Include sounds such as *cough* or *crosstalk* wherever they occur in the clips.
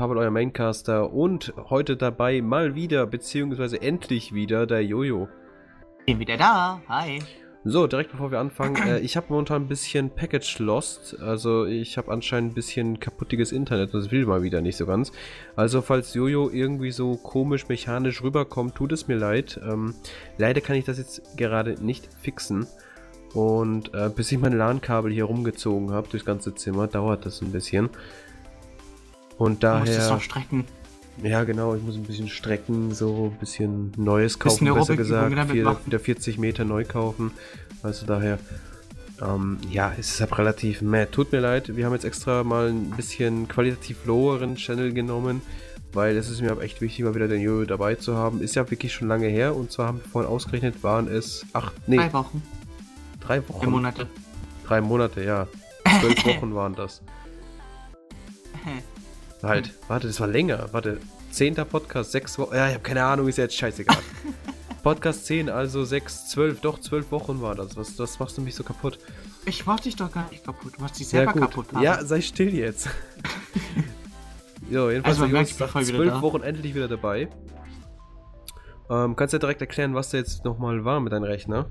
Pavel, euer Maincaster und heute dabei mal wieder, beziehungsweise endlich wieder der Jojo. Bin wieder da, hi. So, direkt bevor wir anfangen, äh, ich habe momentan ein bisschen Package Lost, also ich habe anscheinend ein bisschen kaputtiges Internet, das will mal wieder nicht so ganz. Also falls Jojo irgendwie so komisch mechanisch rüberkommt, tut es mir leid. Ähm, leider kann ich das jetzt gerade nicht fixen. Und äh, bis ich mein LAN-Kabel hier rumgezogen habe durchs ganze Zimmer, dauert das ein bisschen. Und daher. Du musst es noch strecken. Ja, genau, ich muss ein bisschen strecken, so ein bisschen Neues kaufen, bisschen besser gesagt. Vier, wieder 40 Meter neu kaufen. Also daher, ähm, ja, es ist halt relativ meh. Tut mir leid, wir haben jetzt extra mal ein bisschen qualitativ loweren Channel genommen, weil es ist mir aber echt wichtig, mal wieder den Jojo dabei zu haben. Ist ja wirklich schon lange her und zwar haben wir vorhin ausgerechnet, waren es acht, nee. Drei Wochen. Drei Wochen? Drei Monate. Drei Monate, ja. Zwölf *laughs* Wochen waren das. *laughs* Halt, hm. warte, das war länger. Warte, zehnter Podcast, sechs Wochen. Ja, ich habe keine Ahnung, ist jetzt scheißegal. *laughs* Podcast 10, also 6, 12, doch 12 Wochen war das. Was, was machst du mich so kaputt? Ich mach dich doch gar nicht kaputt. Du machst dich selber ja, kaputt. Haben. Ja, sei still jetzt. *laughs* jo, jedenfalls also, Jungs, nach 12 Wochen endlich wieder dabei. Ähm, kannst du ja direkt erklären, was da jetzt nochmal war mit deinem Rechner?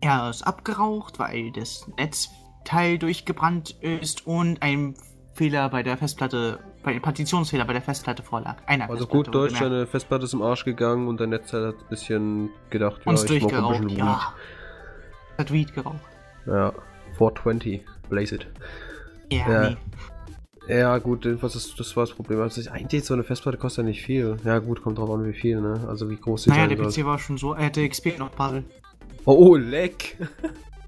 Er ist abgeraucht, weil das Netzteil durchgebrannt ist und ein Fehler bei der Festplatte, bei Partitionsfehler bei der Festplatte vorlag. Einer also gut Deutsch, deine Festplatte ist im Arsch gegangen und dein Netzteil hat ein bisschen gedacht, Uns ja, smoke ein bisschen Weed. Ja. Hat Weed geraucht. Ja, 420, blaze it. Ja, ja. Nee. Ja, gut, was ist, das war das Problem. Also eigentlich so eine Festplatte kostet ja nicht viel. Ja, gut, kommt drauf an, wie viel, ne? Also wie groß die naja, sein der PC war schon so, er hätte XP noch Paddel. Oh, oh, leck!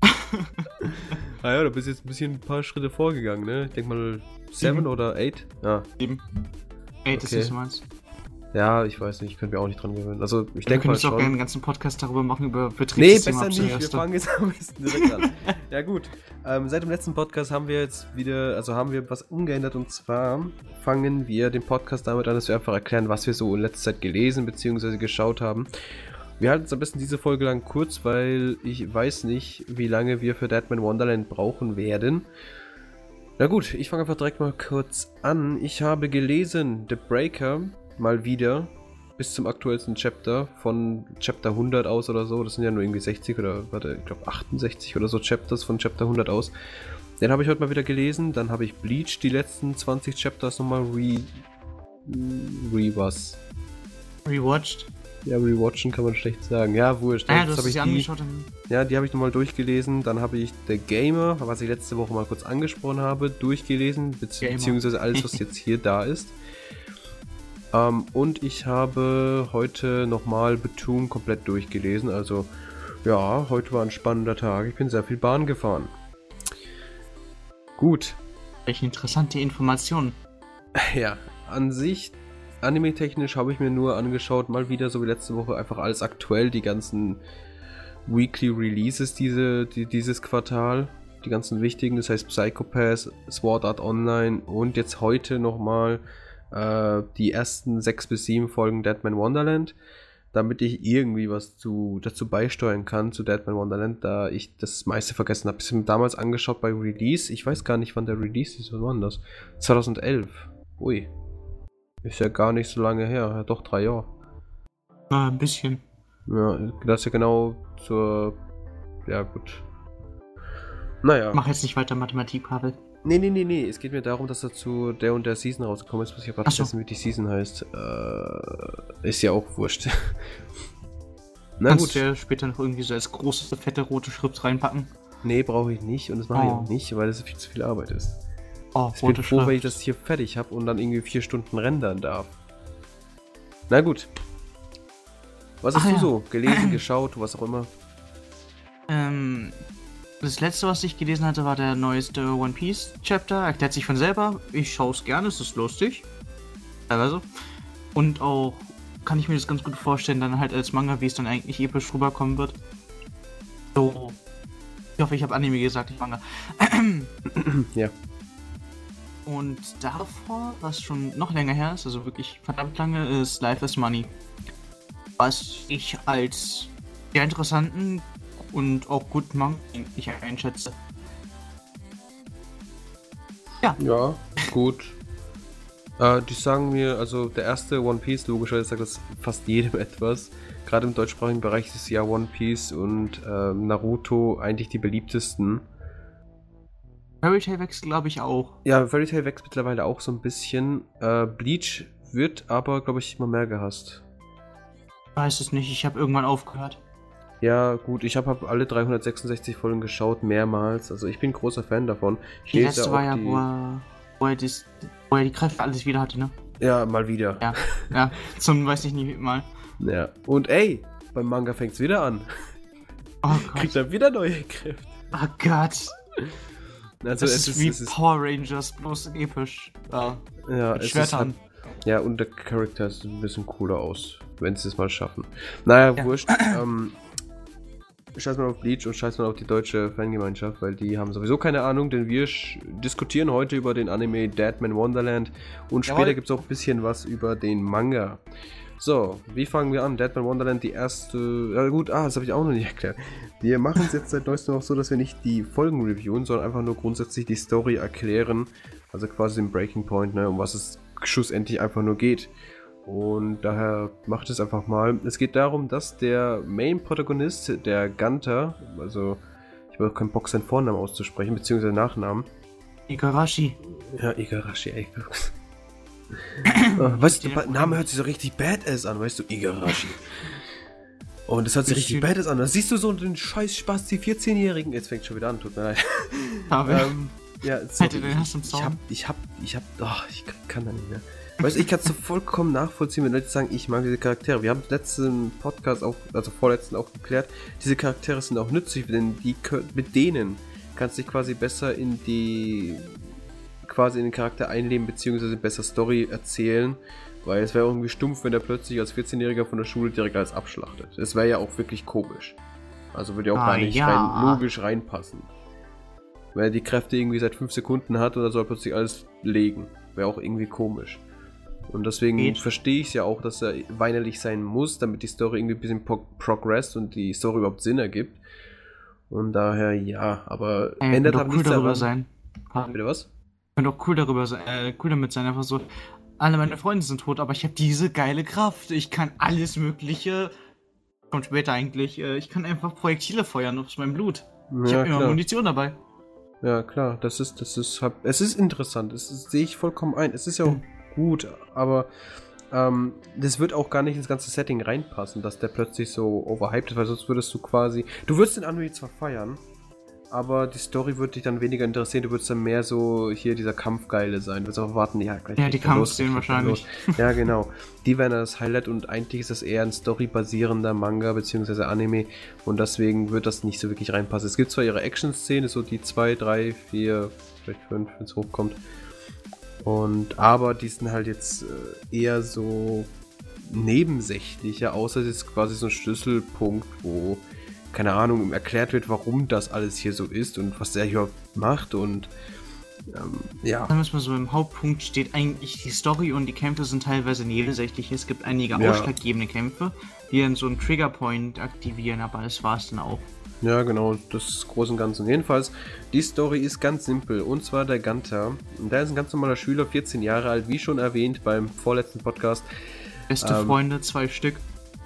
*laughs* ah ja, du bist jetzt ein bisschen ein paar Schritte vorgegangen, ne? Ich denke mal 7 oder 8? Ja. 7. 8 okay. ist meins. Ja, ich weiß nicht, ich könnte mir auch nicht dran gewöhnen. Also, ich denke mal schon. auch gerne einen ganzen Podcast darüber machen, über Betriebssystem. Nee, besser nicht, wir fangen jetzt am besten direkt an. *laughs* ja, gut. Ähm, seit dem letzten Podcast haben wir jetzt wieder, also haben wir was umgeändert und zwar fangen wir den Podcast damit an, dass wir einfach erklären, was wir so in letzter Zeit gelesen bzw. geschaut haben. Wir halten es am besten diese Folge lang kurz, weil ich weiß nicht, wie lange wir für Deadman Wonderland brauchen werden. Na gut, ich fange einfach direkt mal kurz an. Ich habe gelesen The Breaker mal wieder bis zum aktuellsten Chapter von Chapter 100 aus oder so. Das sind ja nur irgendwie 60 oder warte, ich glaube 68 oder so Chapters von Chapter 100 aus. Den habe ich heute mal wieder gelesen. Dann habe ich Bleach die letzten 20 Chapters nochmal re. re was? Rewatched? Ja, rewatchen kann man schlecht sagen. Ja, wurscht. Ah, ja, du hast ich angeschaut. Ja, die habe ich nochmal durchgelesen. Dann habe ich The Gamer, was ich letzte Woche mal kurz angesprochen habe, durchgelesen. Bezieh Gamer. beziehungsweise alles, was jetzt hier da ist. Ähm, und ich habe heute nochmal Betum komplett durchgelesen. Also, ja, heute war ein spannender Tag. Ich bin sehr viel Bahn gefahren. Gut. Welche interessante Informationen. Ja, an sich Anime-technisch habe ich mir nur angeschaut, mal wieder so wie letzte Woche, einfach alles aktuell, die ganzen Weekly Releases diese, die, dieses Quartal, die ganzen wichtigen, das heißt Psychopath, Sword Art Online und jetzt heute nochmal äh, die ersten sechs bis sieben Folgen Deadman Wonderland, damit ich irgendwie was zu, dazu beisteuern kann zu Deadman Wonderland, da ich das meiste vergessen habe. Ich habe mir damals angeschaut bei Release, ich weiß gar nicht, wann der Release ist, wann war das? 2011. Ui, ist ja gar nicht so lange her, ja, doch drei Jahre. Ah, ein bisschen. Ja, das ist ja genau zur. Ja, gut. Naja. Mach jetzt nicht weiter Mathematik, Pavel. Nee, nee, nee, nee. Es geht mir darum, dass er zu der und der Season rausgekommen ist. Muss ich aber vergessen, wie die Season heißt. Äh, ist ja auch wurscht. *laughs* Na Kannst gut. du ja später noch irgendwie so als große, fette rote Schrift reinpacken? Nee, brauche ich nicht. Und das mache oh. ich auch nicht, weil das viel zu viel Arbeit ist. Oh, ich bin froh, wenn ich das hier fertig habe und dann irgendwie vier Stunden rendern darf. Na gut. Was hast Ach, du ja. so gelesen, *clears throat* geschaut, was auch immer? Ähm, das letzte, was ich gelesen hatte, war der neueste One Piece Chapter. Erklärt sich von selber. Ich schaue es gerne, es ist lustig. Teilweise. Und auch kann ich mir das ganz gut vorstellen, dann halt als Manga, wie es dann eigentlich episch rüberkommen wird. So. Ich hoffe, ich habe Anime gesagt, nicht Manga. *clears throat* ja. Und davor, was schon noch länger her ist, also wirklich verdammt lange, ist Life is Money. Was ich als sehr interessanten und auch gut Manga ich einschätze. Ja. Ja, gut. *laughs* Äh, die sagen mir, also der erste One Piece, logischerweise sagt das fast jedem *laughs* etwas. Gerade im deutschsprachigen Bereich ist ja One Piece und äh, Naruto eigentlich die beliebtesten. Fairy Tail wächst, glaube ich, auch. Ja, Fairy Tail wächst mittlerweile auch so ein bisschen. Äh, Bleach wird aber, glaube ich, immer mehr gehasst. Weiß es nicht, ich habe irgendwann aufgehört. Ja, gut, ich habe hab alle 366 Folgen geschaut, mehrmals. Also ich bin großer Fan davon. Ich Die letzte war ja, die- wo er, wo, er das, wo er die Kräfte alles wieder hatte, ne? Ja, mal wieder. Ja, ja, zum weiß ich nicht mal. Ja. Und ey, beim Manga fängt's wieder an. Oh Kriegt Gott. er wieder neue Kräfte. Oh Gott. Also Das es ist wie es Power Rangers, bloß in episch. Ja, ja, mit es ist Schwertern. halt, ja, und der Charakter sieht ein bisschen cooler aus, wenn sie es mal schaffen. Naja, Ja. wurscht. Ähm, scheiß mal auf Bleach und scheiß mal auf die deutsche Fangemeinschaft, weil die haben sowieso keine Ahnung, denn wir diskutieren heute über den Anime Deadman Wonderland und Jawohl. später gibt es auch ein bisschen was über den Manga. So, wie fangen wir an? Deadman Wonderland, die erste. Ja, gut, ah, das habe ich auch noch nicht *laughs* erklärt. Wir machen es jetzt seit neuestem auch so, dass wir nicht die Folgen reviewen, sondern einfach nur grundsätzlich die Story erklären. Also quasi den Breaking Point, ne, um was es schlussendlich einfach nur geht. Und daher macht es einfach mal. Es geht darum, dass der Main-Protagonist, der Gunter, also ich habe auch keinen Bock, seinen Vornamen auszusprechen, beziehungsweise Nachnamen. Igarashi. Ja, Igarashi, ey. Äh, weißt du, der Name hört sich so richtig badass an, weißt du, Igarashi. Und das hört sich richtig badass an. Da siehst du so den scheiß Spaß, die 14-Jährigen. Jetzt fängt schon wieder an, tut mir leid. Aber ähm, ja, Hätte Hass im ich Zaum. hab, ich hab, ich hab, ach, ich kann- kann da nicht mehr. Weißt du, ich kann es so vollkommen nachvollziehen, wenn Leute sagen, ich mag diese Charaktere. Wir haben im letzten Podcast auch, also vorletzten auch geklärt, diese Charaktere sind auch nützlich, denn die mit denen kannst du dich quasi besser in die quasi in den Charakter einleben, beziehungsweise besser Story erzählen, weil es wäre irgendwie stumpf, wenn der plötzlich als 14-Jähriger von der Schule direkt alles abschlachtet. Das wäre ja auch wirklich komisch. Also würde ja auch Ah, gar nicht ja. rein, logisch reinpassen. Wenn er die Kräfte irgendwie seit 5 Sekunden hat und er soll plötzlich alles legen. Wäre auch irgendwie komisch. Und deswegen verstehe ich es ja auch, dass er weinerlich sein muss, damit die Story irgendwie ein bisschen pro progress und die Story überhaupt Sinn ergibt. Und daher ja, aber ändert halt cool nichts darüber daran. sein. Bitte was? Auch cool darüber sein, äh, cool damit sein, einfach so. Alle meine Freunde sind tot, aber ich habe diese geile Kraft. Ich kann alles Mögliche. Kommt später eigentlich. Äh, ich kann einfach Projektile feuern aus meinem Blut. Ich ja, habe immer. Munition dabei. Ja, klar, das ist, das ist, hab- es ist interessant, das ist- sehe ich vollkommen ein. Es ist ja auch Mhm. gut, aber ähm, das wird auch gar nicht ins ganze Setting reinpassen, dass der plötzlich so overhyped ist, weil sonst würdest du quasi, du würdest den Anime zwar feiern, aber die Story würde dich dann weniger interessieren, du würdest dann mehr so hier dieser Kampfgeile sein, du würdest auch warten, ja, gleich Ja, die Kampfszenen wahrscheinlich. los. Ja, genau. Die wären dann das Highlight und eigentlich ist das eher ein storybasierender Manga bzw. Anime und deswegen wird das nicht so wirklich reinpassen. Es gibt zwar ihre Action-Szene, so die 2, 3, 4, vielleicht 5, wenn es hochkommt. Und aber die sind halt jetzt äh, eher so nebensächlicher, außer es ist quasi so ein Schlüsselpunkt, wo, keine Ahnung, erklärt wird, warum das alles hier so ist und was der hier macht und ähm, ja. Sagen wir es mal so, im Hauptpunkt steht eigentlich die Story und die Kämpfe sind teilweise nebensächlich. Es gibt einige Ja. ausschlaggebende Kämpfe, die dann so einen Triggerpoint aktivieren, aber das war es dann auch. Ja, genau, das Große und Ganze. Jedenfalls, die Story ist ganz simpel. Und zwar der Gunther. Und Der ist ein ganz normaler Schüler, 14 Jahre alt, wie schon erwähnt beim vorletzten Podcast. Beste Ähm, Freunde, zwei Stück.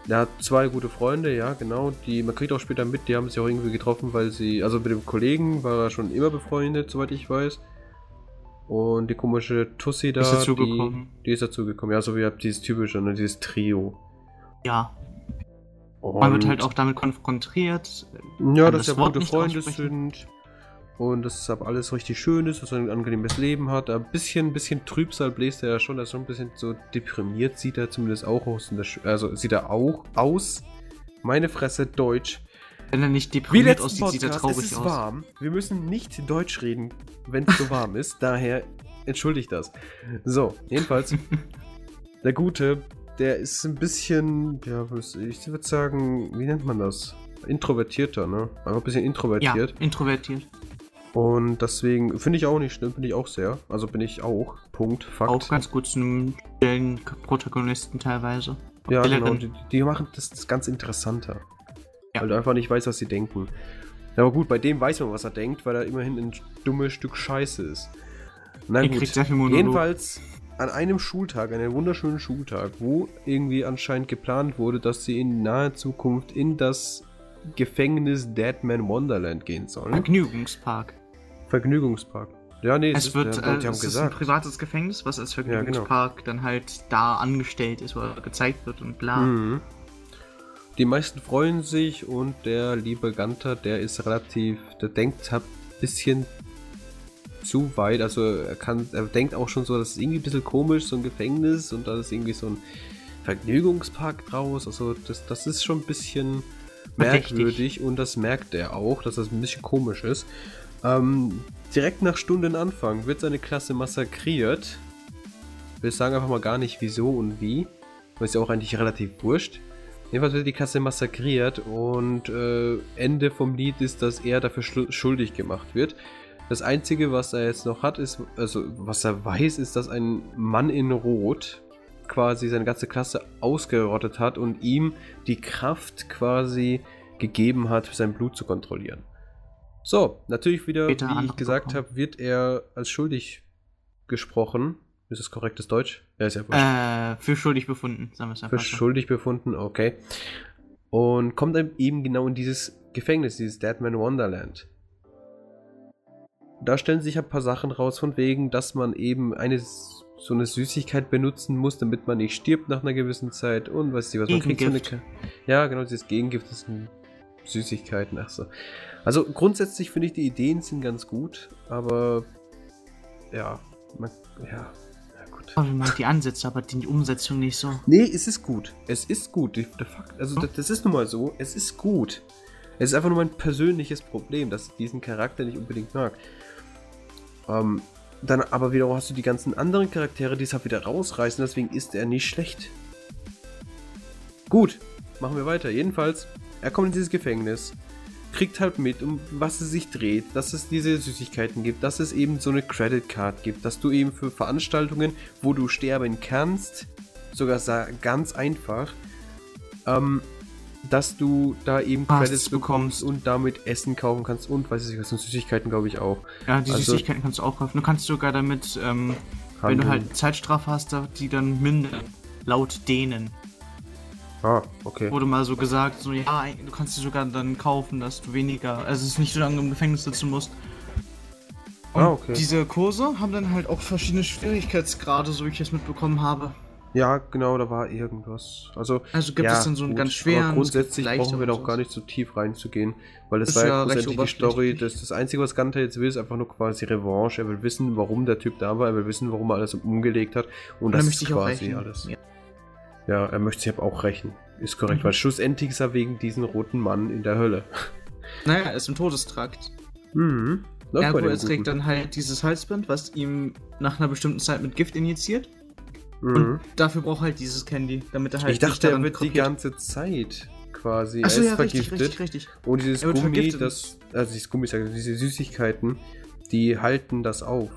Der hat zwei gute Freunde, ja, genau. Die, man kriegt auch später mit, die haben sich auch irgendwie getroffen, weil sie, also mit dem Kollegen war er schon immer befreundet, soweit ich weiß. Und die komische Tussi da, Ist die, dazugekommen. die ist dazugekommen. Ja, so wie dieses typische, ne, dieses Trio. Ja, Und man wird halt auch damit konfrontiert. Ja, dass das ja gute Freunde sind. Und dass es aber alles richtig schön ist, dass er ein angenehmes Leben hat. Ein bisschen, bisschen Trübsal bläst er ja schon, er ist schon ein bisschen so deprimiert, sieht er zumindest auch aus. Also sieht er auch aus. Meine Fresse, Deutsch. Wenn er nicht deprimiert aussieht, sieht er Podcast, es traurig ist aus. warm. Wir müssen nicht Deutsch reden, wenn es so warm ist. *laughs* Daher entschuldigt das. So, jedenfalls. *laughs* der Gute, der ist ein bisschen, ja, ich würde sagen, wie nennt man das? Introvertierter, ne? Einfach ein bisschen Ja, introvertiert. Und deswegen finde ich auch nicht schlimm, finde ich auch sehr. Also bin ich auch. Punkt. Fakt. Auch ganz gut zu einem stillen Protagonisten teilweise. ja, genau. Die, die machen das, das ganz interessanter. Ja. Weil du einfach nicht weißt, was sie denken. Aber gut, bei dem weiß man, was er denkt, weil er immerhin ein dummes Stück Scheiße ist. Na Er gut. kriegt sehr viel Monolog. Jedenfalls an einem Schultag, einem wunderschönen Schultag, wo irgendwie anscheinend geplant wurde, dass sie in naher Zukunft in das Gefängnis Deadman Wonderland gehen sollen. Vergnügungspark. Vergnügungspark. Ja, nee, Es, wird, ja, äh, haben es ist ein privates Gefängnis, was als genau. Vergnügungspark dann halt da angestellt ist oder gezeigt wird und bla. Mhm. Die meisten freuen sich und der liebe Ganter, der ist relativ, der denkt halt ein bisschen zu weit, also er kann, er denkt auch schon so, das ist irgendwie ein bisschen komisch, so ein Gefängnis und da ist irgendwie so ein Vergnügungspark draus, also das, das ist schon ein bisschen Verdächtig. merkwürdig und das merkt er auch, dass das ein bisschen komisch ist. Ähm, direkt nach Stundenanfang wird seine Klasse massakriert. Wir sagen einfach mal gar nicht wieso und wie. weil Ist ja auch eigentlich relativ wurscht. Jedenfalls wird die Klasse massakriert und äh, Ende vom Lied ist, dass er dafür schuldig gemacht wird. Das Einzige, was er jetzt noch hat, ist, also was er weiß, ist, dass ein Mann in Rot quasi seine ganze Klasse ausgerottet hat und ihm die Kraft quasi gegeben hat, sein Blut zu kontrollieren. So, natürlich wieder, Später wie ich gesagt habe, wird er als schuldig gesprochen. Ist das korrektes Deutsch? Ja, ist ja wurscht. Äh, für schuldig befunden, sagen wir es Für einfach so. schuldig befunden, okay. Und kommt dann eben genau in dieses Gefängnis, dieses Deadman Wonderland. Da stellen sich ein paar Sachen raus, von wegen, dass man eben eine so eine Süßigkeit benutzen muss, damit man nicht stirbt nach einer gewissen Zeit und weiß ich was. Man kriegt so eine. Ja, genau, dieses Gegengift sind Süßigkeiten, ach so. Also grundsätzlich finde ich die Ideen sind ganz gut, aber ja, man, ja, ja gut. Oh, man mag die Ansätze, aber die Umsetzung nicht so. Nee, es ist gut. Es ist gut. Die- Der Fakt, also das, das ist nun mal so. Es ist gut. Es ist einfach nur mein persönliches Problem, dass ich diesen Charakter nicht unbedingt mag. Ähm, dann aber wiederum hast du die ganzen anderen Charaktere, die es halt wieder rausreißen, deswegen ist er nicht schlecht. Gut, machen wir weiter. Jedenfalls, er kommt in dieses Gefängnis, kriegt halt mit, um was es sich dreht, dass es diese Süßigkeiten gibt, dass es eben so eine Credit Card gibt, dass du eben für Veranstaltungen, wo du sterben kannst, sogar ganz einfach, ähm, dass du da eben Credits bekommst und damit Essen kaufen kannst und weiß ich was, und Süßigkeiten glaube ich auch. Ja, die Also- Süßigkeiten kannst du auch kaufen. Du kannst sogar damit, ähm, wenn du halt Zeitstrafe hast, die dann mindern. Laut denen. Ah, okay. Wurde mal so gesagt, so ja, du kannst sie sogar dann kaufen, dass du weniger, also es ist nicht so lange im Gefängnis sitzen musst. Und Ah, okay. diese Kurse haben dann halt auch verschiedene Schwierigkeitsgrade, so wie ich es mitbekommen habe. Ja, genau, da war irgendwas. Also, Also gibt ja, es dann so einen gut, ganz schweren. Aber grundsätzlich es brauchen wir da auch gar nicht so tief reinzugehen, weil das Ist war ja grundsätzlich die Story. Das, das Einzige, was Gunter jetzt will, ist einfach nur quasi Revanche. Er will wissen, warum der Typ da war, er will wissen, warum er alles umgelegt hat. Und, Und das ist quasi alles. Ja. Ja, er möchte sich aber auch rächen. Ist korrekt, Mhm. weil schlussendlich ist er wegen diesen roten Mann in der Hölle. *laughs* Naja, er ist im Todestrakt. Mhm. Läuft Ergo, er trägt dann halt dieses Halsband, was ihm nach einer bestimmten Zeit mit Gift injiziert. Mhm. Und dafür braucht er halt dieses Candy, damit er halt Ich dachte, er wird die kopiert. ganze Zeit quasi. Achso, er ist ja, richtig, vergiftet. richtig, richtig. Und dieses Gummi, das, also dieses Gummi, diese Süßigkeiten, die halten das auf.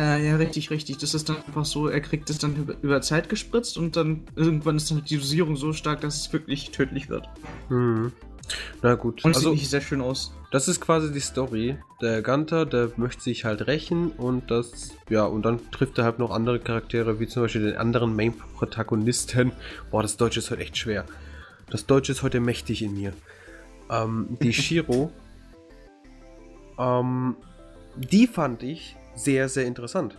Äh, ja, richtig, richtig. Das ist dann einfach so, er kriegt es dann über, über Zeit gespritzt und dann irgendwann ist dann die Dosierung so stark, dass es wirklich tödlich wird. Mhm. Na gut, Und also sieht nicht sehr schön aus. das ist quasi die Story. Der Gunter, der möchte sich halt rächen und das, ja, und dann trifft er halt noch andere Charaktere, wie zum Beispiel den anderen Main-Protagonisten. Boah, das Deutsche ist heute echt schwer. Das Deutsche ist heute mächtig in mir. Ähm, die *laughs* Shiro. ähm, die fand ich sehr, sehr interessant.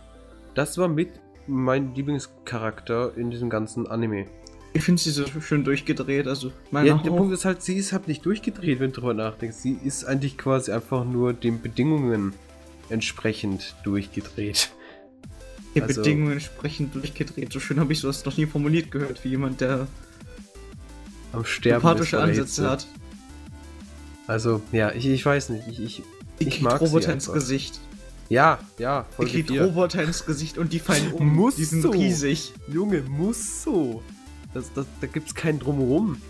Das war mit mein Lieblingscharakter in diesem ganzen Anime. Ich finde sie so schön durchgedreht, also meiner Ja, der auch. Punkt ist halt, sie ist halt nicht durchgedreht, wenn du drüber nachdenkst. Sie ist eigentlich quasi einfach nur den Bedingungen entsprechend durchgedreht. Die also- Bedingungen entsprechend durchgedreht. So schön habe ich sowas noch nie formuliert gehört, wie jemand, der Am Sterben sympathische Ansätze hat. Also, ja, ich, ich weiß nicht. Ich, ich, ich kriegt mag sie Roboter ins. Gesicht. Ja, ja, Die voll kriegt. Roboter ins Gesicht und die fallen um. Muss die sind so. riesig. Junge, muss so. Das, das, da gibt's keinen Drumherum.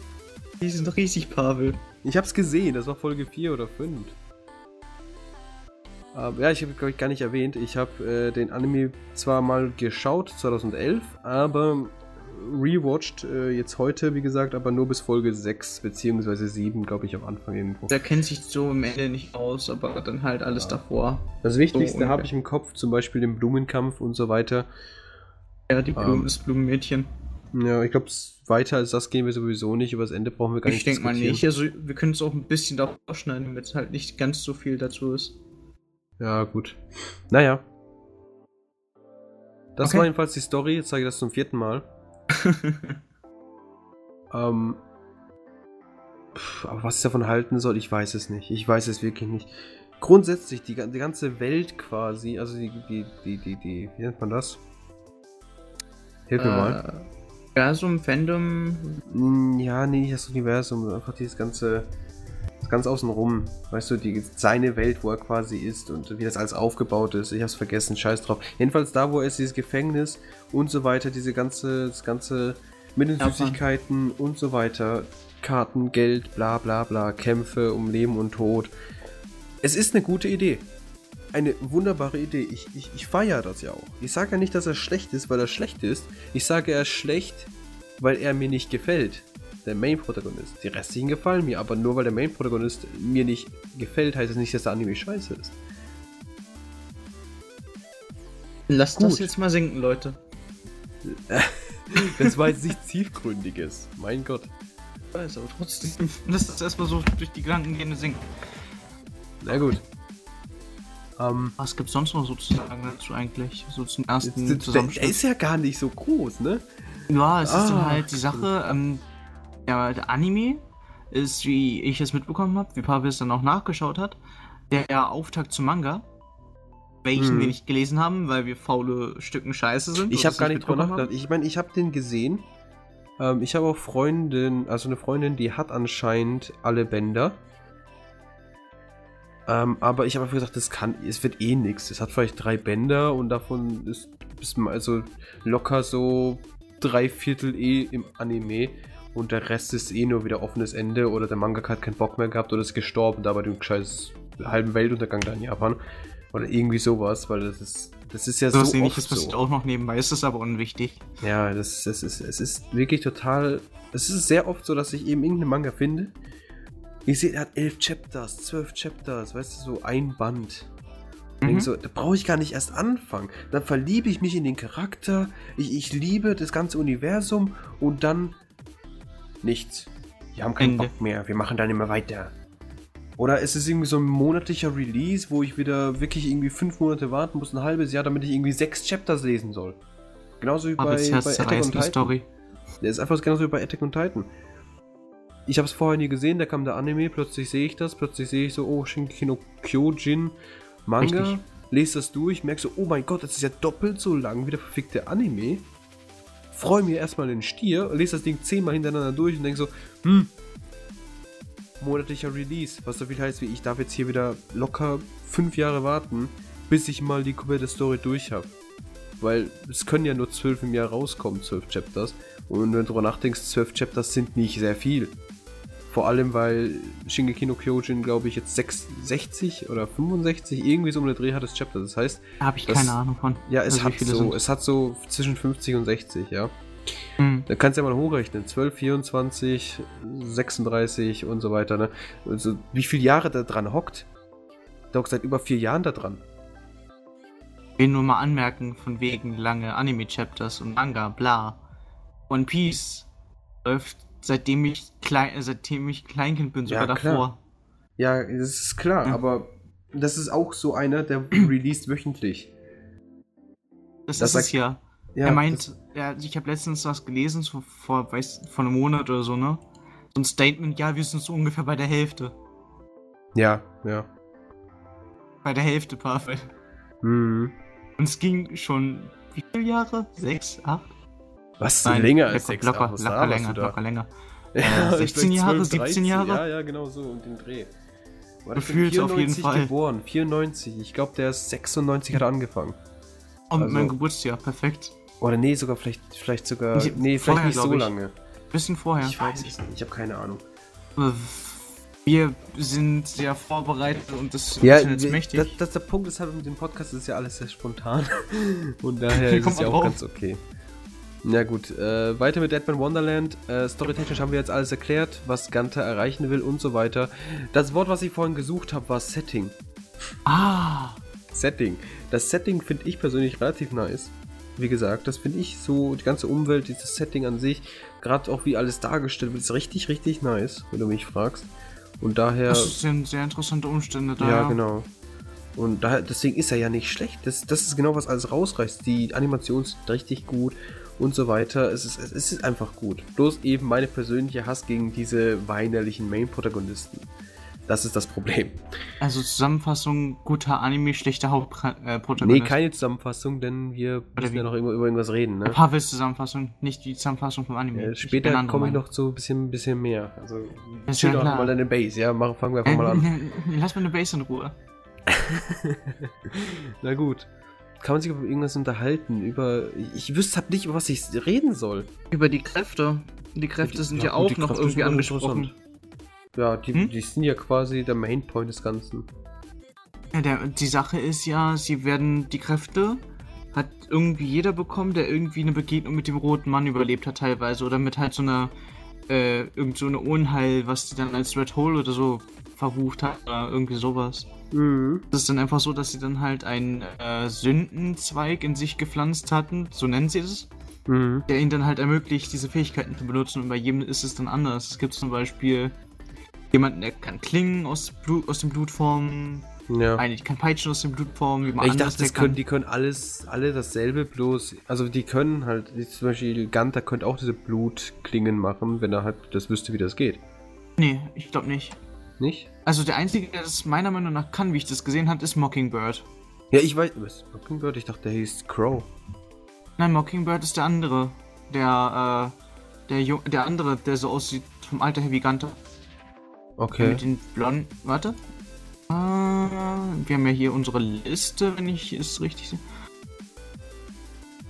Die sind riesig, Pavel. Ich hab's gesehen, das war Folge 4 oder 5. Aber ja, ich habe glaube ich gar nicht erwähnt, ich habe äh, den Anime zwar mal geschaut 2011, aber rewatcht äh, jetzt heute, wie gesagt, aber nur bis Folge 6 beziehungsweise 7, glaube ich, am Anfang irgendwo. Der kennt sich so im Ende nicht aus, aber dann halt alles Ja. davor. Das Wichtigste So habe ich im Kopf, zum Beispiel den Blumenkampf und so weiter. Ja, die Blumen, um, das Blumenmädchen. Ja, ich glaube, weiter als das gehen wir sowieso nicht. Über das Ende brauchen wir gar ich nicht Ich denke mal nicht. Also, wir können es auch ein bisschen da schneiden, damit es halt nicht ganz so viel dazu ist. Ja, gut. Naja. Das okay. war jedenfalls die Story. Jetzt sage ich das zum vierten Mal. *laughs* ähm. Pff, aber was ich davon halten soll, ich weiß es nicht. Ich weiß es wirklich nicht. Grundsätzlich, die, die ganze Welt quasi, also die, die, die, die, die, wie nennt man das? Hilf mir äh, mal. Universum, Fandom? Ja, nee, nicht das Universum, einfach dieses ganze, das ganze außenrum. Weißt du, die, seine Welt, wo er quasi ist und wie das alles aufgebaut ist. Ich hab's vergessen, scheiß drauf. Jedenfalls da, wo er ist, dieses Gefängnis und so weiter, diese ganze, das ganze mit den Süßigkeiten und so weiter. Karten, Geld, bla bla bla, Kämpfe um Leben und Tod. Es ist eine gute Idee eine wunderbare Idee. Ich, ich, ich feiere das ja auch. Ich sage ja nicht, dass er schlecht ist, weil er schlecht ist. Ich sage, er ist schlecht, weil er mir nicht gefällt. Der Main-Protagonist. Die restlichen gefallen mir, aber nur weil der Main-Protagonist mir nicht gefällt, heißt das nicht, dass der Anime scheiße ist. Lasst Gut. das jetzt mal sinken, Leute. *laughs* das war jetzt nichts Tiefgründiges. Mein Gott. Ich weiß, aber trotzdem. *laughs* Lasst das erstmal so durch die Gedanken gehen sinken. Na gut. Ähm, Was gibt es sonst noch sozusagen dazu eigentlich? So zum ersten Zusammenschnitt? Der ist ja gar nicht so groß, ne? Ja, es ah, ist dann ah. halt die Sache, ähm, ja, der Anime ist, wie ich es mitbekommen habe, wie Pavel es dann auch nachgeschaut hat, der Auftakt zum Manga, welchen hm. wir nicht gelesen haben, weil wir faule Stücken Scheiße sind. Ich habe gar nicht drüber nachgedacht. Ich meine, ich habe den gesehen. Ähm, ich habe auch Freundin, also eine Freundin, die hat anscheinend alle Bänder. Ähm, aber ich habe einfach gesagt, das kann, es wird eh nichts. Es hat vielleicht drei Bänder und davon ist, ist also locker so drei Viertel eh im Anime und der Rest ist eh nur wieder offenes Ende oder der Manga hat keinen Bock mehr gehabt oder ist gestorben da bei dem scheiß halben Weltuntergang da in Japan oder irgendwie sowas, weil das ist das ist ja so, so ähnliches so. passiert auch noch nebenbei, ist das aber unwichtig. Ja, das, das ist es ist wirklich total es ist sehr oft so, dass ich eben irgendeinen Manga finde ich sehe, er hat elf Chapters, zwölf Chapters, weißt du, so ein Band. Mhm. So, da brauche ich gar nicht erst anfangen. Dann verliebe ich mich in den Charakter, ich, ich liebe das ganze Universum und dann nichts. Wir haben keinen Ende. Bock mehr, wir machen dann immer weiter. Oder ist es irgendwie so ein monatlicher Release, wo ich wieder wirklich irgendwie fünf Monate warten muss, ein halbes Jahr, damit ich irgendwie sechs Chapters lesen soll? Genauso wie bei, bei Attack on Titan. Story. Der ist einfach genauso wie bei Attack on Titan ich habe es vorher nie gesehen, da kam der Anime, plötzlich sehe ich das, plötzlich sehe ich so, oh, Shinkeki no Kyojin Manga, Richtig. lese das durch, merke so, oh mein Gott, das ist ja doppelt so lang wie der verfickte Anime. Freue mir erstmal den Stier, lese das Ding zehnmal hintereinander durch und denke so, hm, monatlicher Release, was so viel heißt wie ich darf jetzt hier wieder locker fünf Jahre warten, bis ich mal die komplette Story durch habe. Weil es können ja nur zwölf im Jahr rauskommen, zwölf Chapters. Und wenn du darüber nachdenkst, zwölf Chapters sind nicht sehr viel. Vor allem, weil Shingeki no Kyojin, glaube ich, jetzt 60 oder 65, irgendwie so um eine Dreh hat das Chapter. Das heißt. Da habe ich das, keine Ahnung von. Ja, es also hat so, es hat so zwischen 50 und 60, ja. Mhm. Da kannst du ja mal hochrechnen. 12, 24, 36 und so weiter, ne? Also, wie viele Jahre da dran hockt? Hockt seit über vier Jahren da dran. Ich will nur mal anmerken, von wegen lange Anime-Chapters und Manga, bla. One Piece läuft seitdem ich klein, äh, seitdem ich Kleinkind bin, sogar ja, davor. Ja, das ist klar, mhm. aber das ist auch so einer, der released wöchentlich. Das, das ist es ja. ja. Er meint, ja, ich habe letztens was gelesen, so vor, weiß, vor einem Monat oder so, ne? So ein Statement, ja, wir sind so ungefähr bei der Hälfte. Ja, ja. Bei der Hälfte, Pavel. Mhm. Und es ging schon, wie viele Jahre? Sechs, acht? Was? Nein, länger als sechs locker, Jahre? Locker, länger, locker länger. Ja, 16 Jahre, 12, 17 Jahre? Ja, ja, genau so, um den Dreh. War Gefühlt auf jeden Fall. geboren, 94. Ich glaube, der ist 96 hat er angefangen. Oh, mit also, meinem Geburtsjahr, perfekt. Oder nee, sogar vielleicht, vielleicht sogar, ich, nee, vielleicht vorher, nicht so lange. Bisschen vorher. Ich weiß es nicht, ich habe keine Ahnung. Wir sind sehr vorbereitet und das ja, ist mächtig. Das, das, der Punkt ist halt mit dem Podcast ist ja alles sehr spontan. *laughs* und daher *laughs* ist es ja auch drauf. ganz okay. Ja gut, äh, weiter mit Deadman Wonderland. Äh, Storytechnisch haben wir jetzt alles erklärt, was Ganta erreichen will und so weiter. Das Wort, was ich vorhin gesucht habe, war Setting. Ah! Setting. Das Setting finde ich persönlich relativ nice. wie gesagt, das finde ich so, die ganze Umwelt, dieses Setting an sich, gerade auch wie alles dargestellt wird, ist richtig, richtig nice, wenn du mich fragst. Und daher. Das sind sehr interessante Umstände da. Ja, genau. Und daher, deswegen ist er ja nicht schlecht. Das, das ist genau, was alles rausreißt. Die Animation ist richtig gut und so weiter. Es ist, es ist einfach gut. Bloß eben meine persönliche Hass gegen diese weinerlichen Main-Protagonisten. Das ist das Problem. Also Zusammenfassung, guter Anime, schlechter Hauptprotagonist. nee, keine Zusammenfassung, denn wir müssen ja noch immer über irgendwas reden, ne? Pavels Zusammenfassung, nicht die Zusammenfassung vom Anime. Ja, später komme ich noch zu ein bisschen, bisschen mehr. Also chill doch mal deine Base, ja? Mach, fangen wir einfach mal an. *laughs* Lass mal eine Base in Ruhe. *laughs* Na gut. Kann man sich über irgendwas unterhalten? Über. Ich wüsste halt nicht, über was ich reden soll. Über die Kräfte. Die Kräfte die, sind ja, ja auch noch irgendwie angesprochen. Ja, die, hm? die sind ja quasi der Mainpoint des Ganzen. Ja, der, die Sache ist ja, sie werden die Kräfte hat irgendwie jeder bekommen, der irgendwie eine Begegnung mit dem roten Mann überlebt hat teilweise oder mit halt so einer äh, irgend so eine Unheil, was die dann als Red Hole oder so verbucht hat oder irgendwie sowas. Mhm. Das ist dann einfach so, dass sie dann halt einen äh, Sündenzweig in sich gepflanzt hatten, so nennen sie es, mhm. der ihnen dann halt ermöglicht, diese Fähigkeiten zu benutzen und bei jedem ist es dann anders. Es gibt zum Beispiel jemanden, der kann Klingen aus, Blut, aus dem Blut formen. Ja. Eigentlich kann Peitschen aus dem Blut formen. Wie man ich dachte, das können, die können alles, alle dasselbe, bloß, also die können halt, zum Beispiel Ganter könnte auch diese Blutklingen machen, wenn er halt das wüsste, wie das geht. Nee, ich glaube nicht. Nicht? Also der Einzige, der das meiner Meinung nach kann, wie ich das gesehen habe, ist Mockingbird. Ja, ich weiß, was? Mockingbird? Ich dachte, der hieß Crow. Nein, Mockingbird ist der andere. Der, äh, der, der andere, der so aussieht vom Alter her wie Ganter. Okay. Mit den blonden. Warte. Äh, wir haben ja hier unsere Liste, wenn ich es richtig sehe.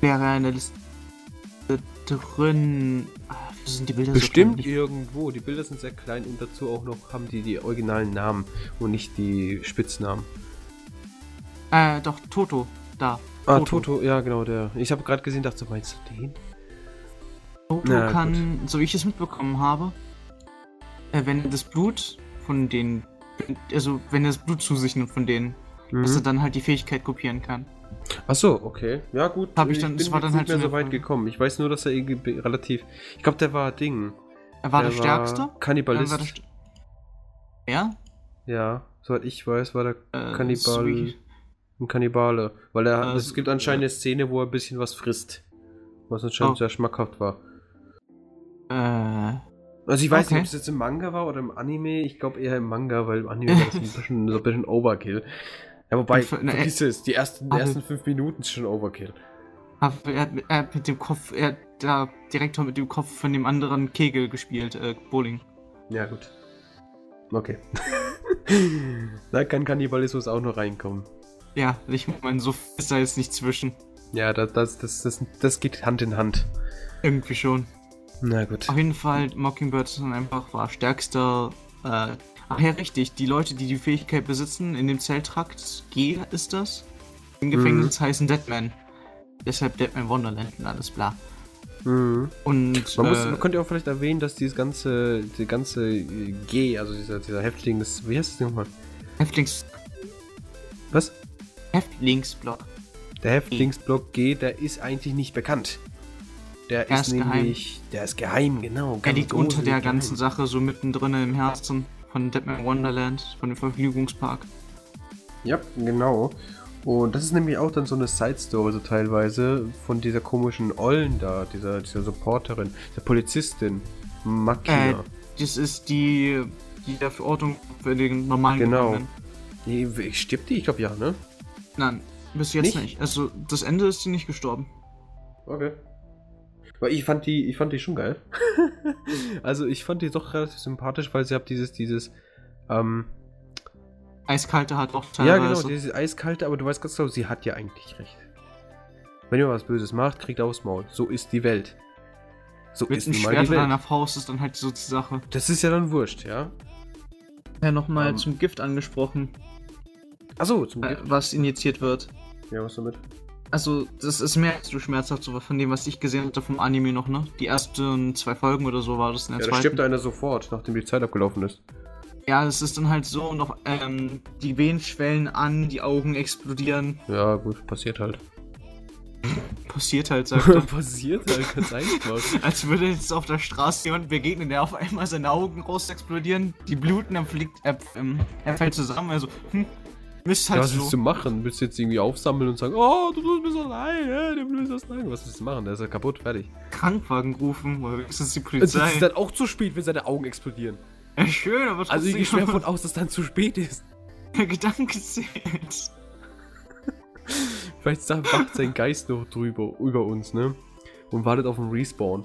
Wäre eine Liste drin. Sind die Bilder Bestimmt so irgendwo. Die Bilder sind sehr klein und dazu auch noch haben die die originalen Namen und nicht die Spitznamen. Äh, doch, Toto. Da. Ah, Toto, Toto ja, genau, der. Ich habe gerade gesehen, dachte, meinst du den? Toto Na, kann, gut. so wie ich es mitbekommen habe, äh, wenn das Blut von den, also wenn das Blut zu sich nimmt von denen, mhm. dass er dann halt die Fähigkeit kopieren kann. Ach so, okay. Ja, gut. Hab ich dann, ich bin war dann halt nicht mehr so weit gekommen. Ich weiß nur, dass er irgendwie relativ. Ich glaube, der war Ding. Er war der, der stärkste? Kannibalist. War ja? Ja, soweit ich weiß, war der äh, Kannibal. Ein Kannibale. Weil er, äh, es gibt anscheinend eine Szene, wo er ein bisschen was frisst. Was anscheinend oh. sehr schmackhaft war. Äh. Also ich weiß okay. nicht, ob es jetzt im Manga war oder im Anime. Ich glaube eher im Manga, weil im Anime war das ein bisschen, so ein bisschen Overkill. Ja, wobei, ne, vergiss es, die ersten, die ersten fünf Minuten ist schon Overkill. Er hat, er hat mit dem Kopf, er hat da direkt mit dem Kopf von dem anderen Kegel gespielt, äh, Bowling. Ja, gut. Okay. *laughs* da kann Kannibalismus auch noch reinkommen. Ja, ich meine, so ist da jetzt nicht zwischen. Ja, das, das, das, das, das geht Hand in Hand. Irgendwie schon. Na gut. Auf jeden Fall, Mockingbird ist dann einfach war stärkster. Äh, ach ja, richtig. Die Leute, die die Fähigkeit besitzen, in dem Zelltrakt G ist das. Im Gefängnis mhm. heißen Deadman. Deshalb Deadman Wonderland und alles bla. Mhm. Und man, muss, äh, man könnte auch vielleicht erwähnen, dass dieses ganze, die ganze G, also dieser, dieser Häftling, das, wie heißt das nochmal? Häftlings. Was? Häftlingsblock. Der Häftlingsblock G, der ist eigentlich nicht bekannt. Der ist, ist, nämlich, geheim. der ist geheim, genau. Er liegt unter der geheim. ganzen Sache so mittendrin im Herzen von Deadman Wonderland, von dem Vergnügungspark. Ja, genau. Und das ist nämlich auch dann so eine Side-Story so teilweise von dieser komischen Ollen da, dieser, dieser Supporterin, der Polizistin, Makina. Äh, das ist die, die der Verordnung für den normalen Genau. Die, stirbt die? Ich glaube ja, ne? Nein, bis jetzt nicht? nicht. Also das Ende ist sie nicht gestorben. Okay. Weil ich fand die, ich fand die schon geil. *laughs* also ich fand die doch relativ sympathisch, weil sie hat dieses, dieses, ähm, Eiskalte hat auch teilweise. Ja, genau, dieses Eiskalte, aber du weißt ganz genau, sie hat ja eigentlich recht. Wenn ihr was Böses macht, kriegt aufs Maul. So ist die Welt. So Mit ist ein Schwert oder einer Faust ist dann halt so die Sache. Das ist ja dann wurscht, ja? Ja, nochmal um, ähm. zum Gift angesprochen. Achso, zum äh, Gift. Was injiziert wird. Ja, was damit? Also, das ist mehr als so schmerzhaft, so von dem, was ich gesehen hatte vom Anime noch, ne? Die ersten zwei Folgen oder so war das in der ja, zweiten. Ja, da stirbt einer sofort, nachdem die Zeit abgelaufen ist. Ja, es ist dann halt so noch, ähm, die Venen schwellen an, die Augen explodieren. Ja, gut, passiert halt. *laughs* Passiert halt, sagt er. *laughs* Passiert halt ganz einfach. *laughs* Als würde jetzt auf der Straße jemand begegnen, der auf einmal seine Augen raus explodieren, die bluten, er fliegt, er, ähm, er fällt zusammen, also, hm, Ja, halt was willst so. du machen? Willst du jetzt irgendwie aufsammeln und sagen, oh, du tust mir so leid, äh, du willst das sagen? Was willst du machen? Der ist ja kaputt, fertig. Krankenwagen rufen, oder wenigstens die Es Polizei. ist dann auch zu spät, wenn seine Augen explodieren. Ja, schön, aber Also ich trotzdem gehe schwer *laughs* davon aus, dass dann zu spät ist. der Gedanke zählt. Vielleicht sagt- wacht sein Geist noch drüber, über uns, ne? Und wartet auf den Respawn.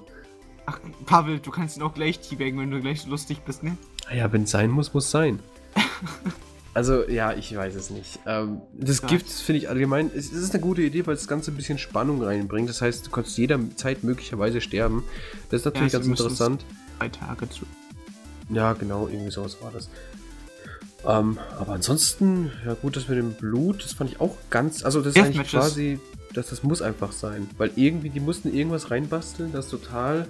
Ach, Pavel, du kannst ihn auch gleich teabaggen, wenn du gleich so lustig bist, ne? Naja, Ah wenn es sein muss, muss sein. *laughs* Also, ja, ich weiß es nicht. Ähm, das Ja. Gift finde ich allgemein, es es ist eine gute Idee, weil es das Ganze ein bisschen Spannung reinbringt. Das heißt, du kannst jederzeit möglicherweise sterben. Das ist natürlich Ja, ganz müssen es- interessant. Drei Tage zu. Ja, genau, irgendwie sowas war das. Ähm, aber ansonsten, ja gut, das mit dem Blut, das fand ich auch ganz, also das ist eigentlich quasi, das, das muss einfach sein. Weil irgendwie, die mussten irgendwas reinbasteln, das total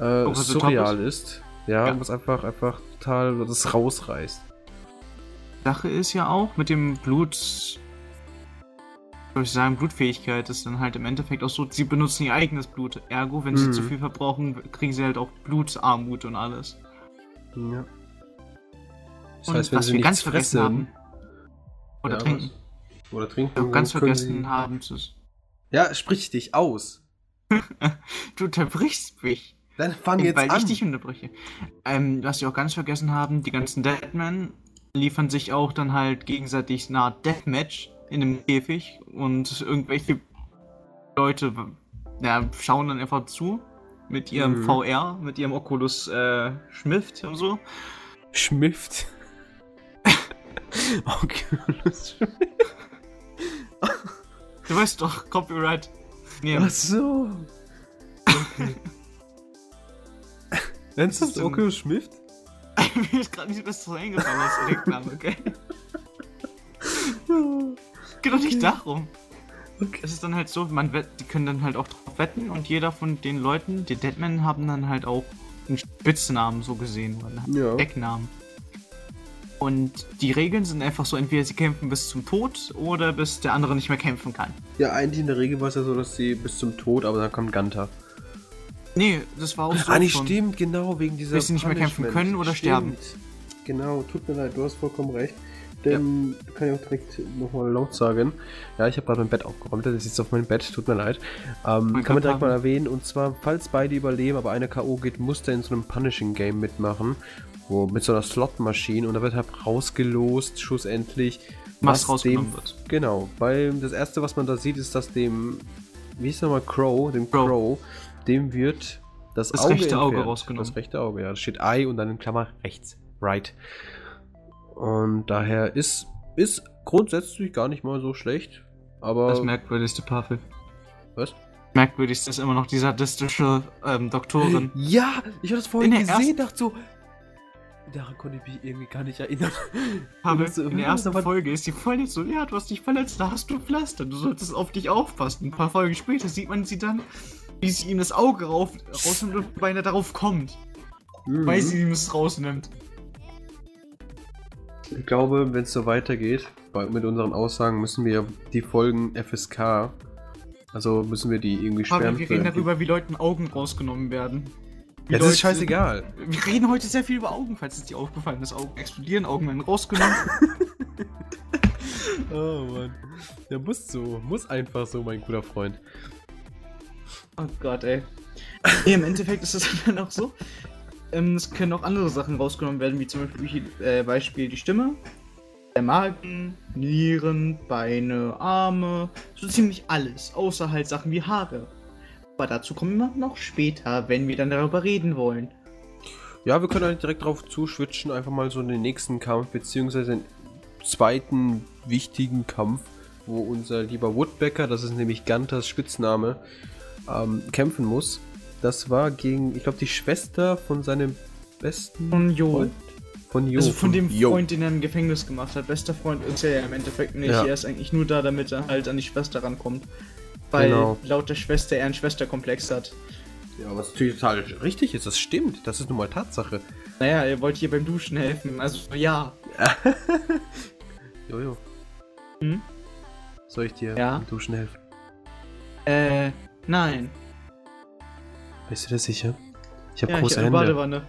äh, top surreal ist. Ja, Ja. was einfach, einfach total das rausreißt. Sache ist ja auch mit dem Blut. Soll ich sagen, Blutfähigkeit ist dann halt im Endeffekt auch so, sie benutzen ihr eigenes Blut. Ergo, wenn sie Mhm. zu viel verbrauchen, kriegen sie halt auch Blutarmut und alles. Ja. Das und heißt, wenn was sie wir ganz vergessen haben. Oder Ja, trinken. was? Oder trinken. Wir haben ganz vergessen sie- haben zu. Ja, sprich dich aus. *laughs* Du unterbrichst mich. Dann fang jetzt weil an. ich dich unterbreche. Ähm, was wir auch ganz vergessen haben, die ganzen Deadmen liefern sich auch dann halt gegenseitig eine Art Deathmatch in einem Käfig und irgendwelche Leute ja, schauen dann einfach zu mit ihrem Mhm. VR, mit ihrem Oculus äh, Schmift und so. Schmifft. *laughs* Oculus Du weißt doch, Copyright. Nee, Ach so. Okay. Nennst du das? Oculus Schmift? *laughs* mir ist gerade nicht das so eingefallen als Deckname, okay? *laughs* Geht doch nicht darum. Okay. Es ist dann halt so, man wett, die können dann halt auch drauf wetten und jeder von den Leuten, die Deadmen haben dann halt auch einen Spitznamen so gesehen oder einen Ja. Decknamen. Und die Regeln sind einfach so, entweder sie kämpfen bis zum Tod oder bis der andere nicht mehr kämpfen kann. Ja, eigentlich in der Regel war es ja so, dass sie bis zum Tod, aber dann kommt Ganter. Nee, das war auch so ah, nicht schon. stimmt, genau, wegen dieser. Bis sie nicht mehr kämpfen können oder Stimmt. Genau, tut mir leid, du hast vollkommen recht. Denn, kann ich auch direkt nochmal laut sagen. Ja, ich habe gerade mein Bett aufgeräumt, das ist jetzt auf meinem Bett, tut mir leid. Ähm, kann man direkt mal haben- erwähnen, und zwar, falls beide überleben, aber eine K.O. geht, muss der in so einem Punishing-Game mitmachen. Wo, mit so einer Slot-Maschine und da wird halt rausgelost, schlussendlich. Was dem- rausgenommen wird. Genau, weil das erste, was man da sieht, ist, dass dem, wie hieß der nochmal, Crow, dem Crow. Crow, dem wird das, Das Auge rechte Auge entfernt. rausgenommen. Das rechte Auge, ja. Da steht Eye und dann in Klammer rechts. Right. Und daher ist, ist grundsätzlich gar nicht mal so schlecht. Aber. Das merkwürdigste Pavel. was? Merkwürdigste ist immer noch die sadistische ähm, Doktorin. Ja, ich habe das vorhin In gesehen, dachte so. Daran konnte ich mich irgendwie gar nicht erinnern. Pavel, *laughs* so, in der ersten Folge ist die voll nicht so, ja, du hast dich verletzt, da hast du Pflaster, du solltest auf dich aufpassen. Ein paar Folgen später sieht man sie dann, wie sie ihm das Auge rauf, rausnimmt und beinahe darauf kommt, Mhm. weil sie ihm es rausnimmt. Ich glaube, wenn es so weitergeht, mit unseren Aussagen müssen wir die Folgen FSK, also müssen wir die irgendwie sperren. wir für- reden darüber, wie Leuten Augen rausgenommen werden. Wie Ja, das ist Leute- scheißegal. Wir reden heute sehr viel über Augen, falls es dir aufgefallen ist. Augen explodieren, Augen werden rausgenommen. *laughs* Oh Mann. Der muss so, muss einfach so, mein guter Freund. Oh Gott, ey. *laughs* Nee, im Endeffekt ist es *laughs* dann auch so. Ähm, es können auch andere Sachen rausgenommen werden, wie zum Beispiel äh, Beispiel die Stimme, der Magen, Nieren, Beine, Arme, so ziemlich alles, außer halt Sachen wie Haare. Aber dazu kommen wir noch später, wenn wir dann darüber reden wollen. Ja, wir können eigentlich direkt drauf zuschwitchen, einfach mal so den nächsten Kampf, beziehungsweise den zweiten wichtigen Kampf, wo unser lieber Woodbecker, das ist nämlich Gunters Spitzname, ähm, kämpfen muss. Das war gegen, ich glaube, die Schwester von seinem besten Von Jo. Freund? Von Jo. Also von dem Jo. Freund, den er im Gefängnis gemacht hat. Bester Freund ist er ja im Endeffekt nicht. Ja. Er ist eigentlich nur da, damit er halt an die Schwester rankommt. Weil Genau. laut der Schwester er einen Schwesterkomplex hat. Ja, was natürlich total richtig ist, das stimmt. Das ist nun mal Tatsache. Naja, er wollte ihr beim Duschen helfen. Also ja. *laughs* Jojo. Hm? Soll ich dir Ja? beim Duschen helfen? Äh, nein. Bist du dir sicher? Ich habe Ja, große ich hab Hände. Badewanne.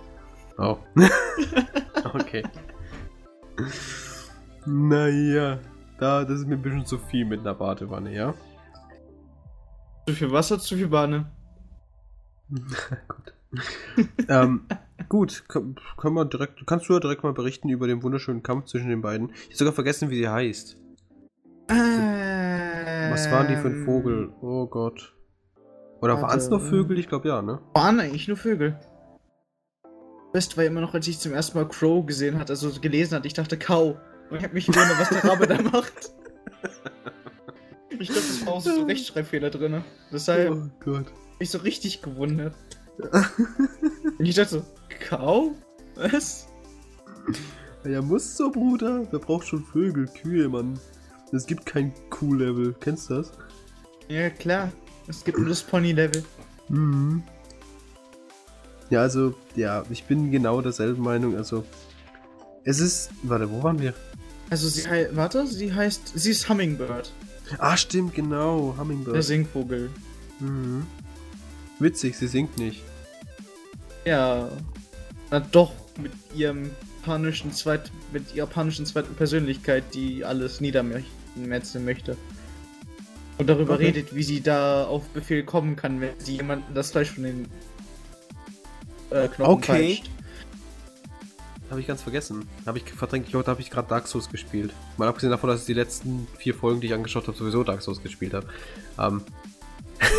Oh. *laughs* okay. Naja, da, das ist mir ein bisschen zu viel mit einer Badewanne, ja? Zu viel Wasser, zu viel Bahne. *laughs* gut. ähm, gut, können wir direkt, kannst du ja direkt mal berichten über den wunderschönen Kampf zwischen den beiden. Ich hab sogar vergessen, wie sie heißt. Was waren die für ein Vogel? Oh Gott. Oder waren es nur Vögel? Ich glaube ja, ne? Waren eigentlich nur Vögel. Best war immer noch, als ich zum ersten Mal Crow gesehen hatte, also gelesen hatte, ich dachte Kau. Und ich hab mich gewundert, was der *laughs* Rabe da macht. Ich glaube, das war auch so *laughs* Rechtschreibfehler drin. Deshalb Oh Gott. mich so richtig gewundert. *laughs* Und ich dachte so, Kau? Was? Ja, muss so, Bruder. Wer braucht schon Vögel, Kühe, Mann? Es gibt kein Q-Level. Kennst du das? Ja, klar. Es gibt nur das Pony-Level. Mhm. Ja, also, ja, ich bin genau derselben Meinung. Also, es ist. Warte, wo waren wir? Also sie heißt, warte, sie heißt, sie ist Hummingbird, Ah, stimmt, genau. Hummingbird. der Singvogel. Mhm. Witzig, sie singt nicht. Ja, na doch, mit ihrem panischen zweit, mit ihrer panischen zweiten Persönlichkeit, die alles niedermetzeln möchte. Und darüber Okay. redet, wie sie da auf Befehl kommen kann, wenn sie jemanden das Fleisch von den äh, Knochen Okay. peitscht. Habe ich ganz vergessen. Habe ich verdrängt. Da habe ich gerade Dark Souls gespielt. Mal abgesehen davon, dass ich die letzten vier Folgen, die ich angeschaut habe, sowieso Dark Souls gespielt habe. Ähm,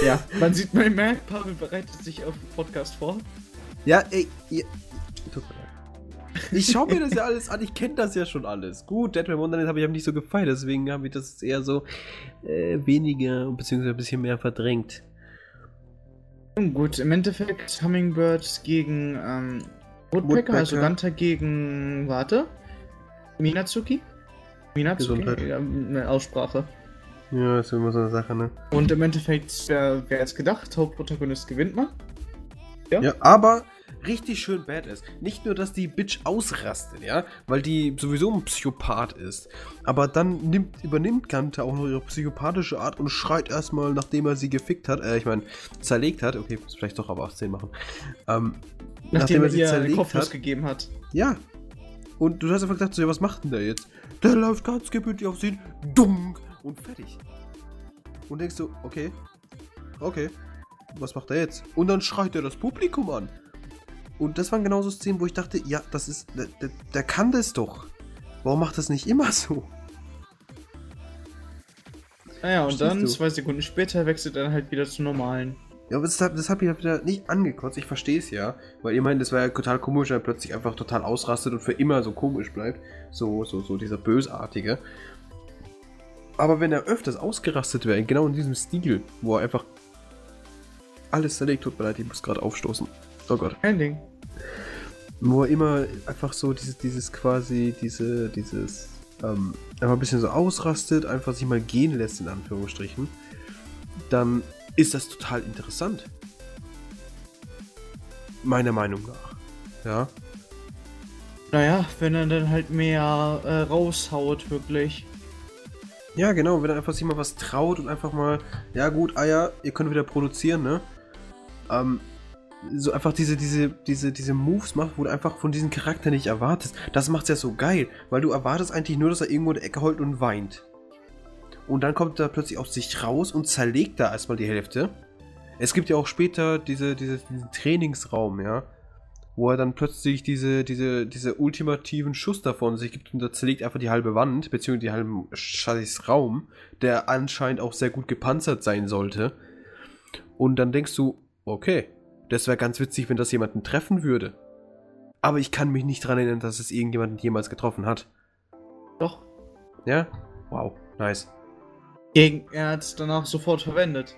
Ja, *laughs* man sieht, man merkt, Pavel bereitet sich auf den Podcast vor. ja, ey, ihr, tut mir leid. Ich schaue mir das ja alles an, ich kenne das ja schon alles. Gut, Deadman Wonderland habe ich aber nicht so gefeiert, deswegen habe ich das eher so äh, weniger, beziehungsweise ein bisschen mehr verdrängt. Gut, im Endeffekt Hummingbird gegen ähm, Woodpecker, also. Ganta gegen, warte, Minazuki? Minazuki? Gesundheit. Ja, eine Aussprache. Ja, ist immer so eine Sache, ne? Und im Endeffekt, wer, wer jetzt gedacht, Hauptprotagonist gewinnt mal. Ja. Ja, aber richtig schön badass. Nicht nur, dass die Bitch ausrastet, ja, weil die sowieso ein Psychopath ist, aber dann nimmt, übernimmt Gante auch noch ihre psychopathische Art und schreit erstmal, nachdem er sie gefickt hat, äh, ich meine, zerlegt hat, okay, muss vielleicht doch aber 18 machen, ähm, Nachdem, er sie ihr den zerlegt Kopf hat, losgegeben hat. ja, und du hast einfach gedacht, so, ja, was macht denn der jetzt? Der läuft ganz gebündlich auf sie, dumm, und fertig. Und denkst du, okay, okay, was macht er jetzt? Und dann schreit er das Publikum an. Und das waren genauso Szenen, wo ich dachte, ja, das ist, der, der, der kann das doch. Warum macht das nicht immer so? Naja, und Verstehst dann, du? zwei Sekunden später, wechselt er halt wieder zum normalen. Ja, aber das, das hat mich halt wieder nicht angekotzt. Ich verstehe es ja. Weil ihr meint, das war ja total komisch, wenn er plötzlich einfach total ausrastet und für immer so komisch bleibt. So, so, so dieser Bösartige. Aber wenn er öfters ausgerastet wäre, genau in diesem Stil, wo er einfach alles zerlegt, tut mir leid, ich muss gerade aufstoßen. Oh Gott. Kein Ding. Wo er immer einfach so dieses, dieses quasi, diese, dieses, ähm, einfach ein bisschen so ausrastet, einfach sich mal gehen lässt, in Anführungsstrichen, dann ist das total interessant. Meiner Meinung nach. Ja. Naja, wenn er dann halt mehr äh, raushaut, wirklich. Ja, genau, wenn er einfach sich mal was traut und einfach mal, ja gut, Eier, ihr könnt wieder produzieren, ne? Ähm, so einfach diese, diese, diese, diese Moves macht, wo du einfach von diesem Charakter nicht erwartest. Das macht's ja so geil, weil du erwartest eigentlich nur, dass er irgendwo in der Ecke heult und weint. Und dann kommt er plötzlich aus sich raus und zerlegt da erstmal die Hälfte. Es gibt ja auch später diese, diese, diesen Trainingsraum, ja. Wo er dann plötzlich diese, diese, diese ultimativen Schuss davon sich gibt und da zerlegt einfach die halbe Wand, beziehungsweise die halben scheiß Raum, der anscheinend auch sehr gut gepanzert sein sollte. Und dann denkst du, okay, das wäre ganz witzig, wenn das jemanden treffen würde. Aber ich kann mich nicht daran erinnern, dass es irgendjemanden jemals getroffen hat. Doch. Ja? Wow, nice. Gegen, er hat es danach sofort verwendet.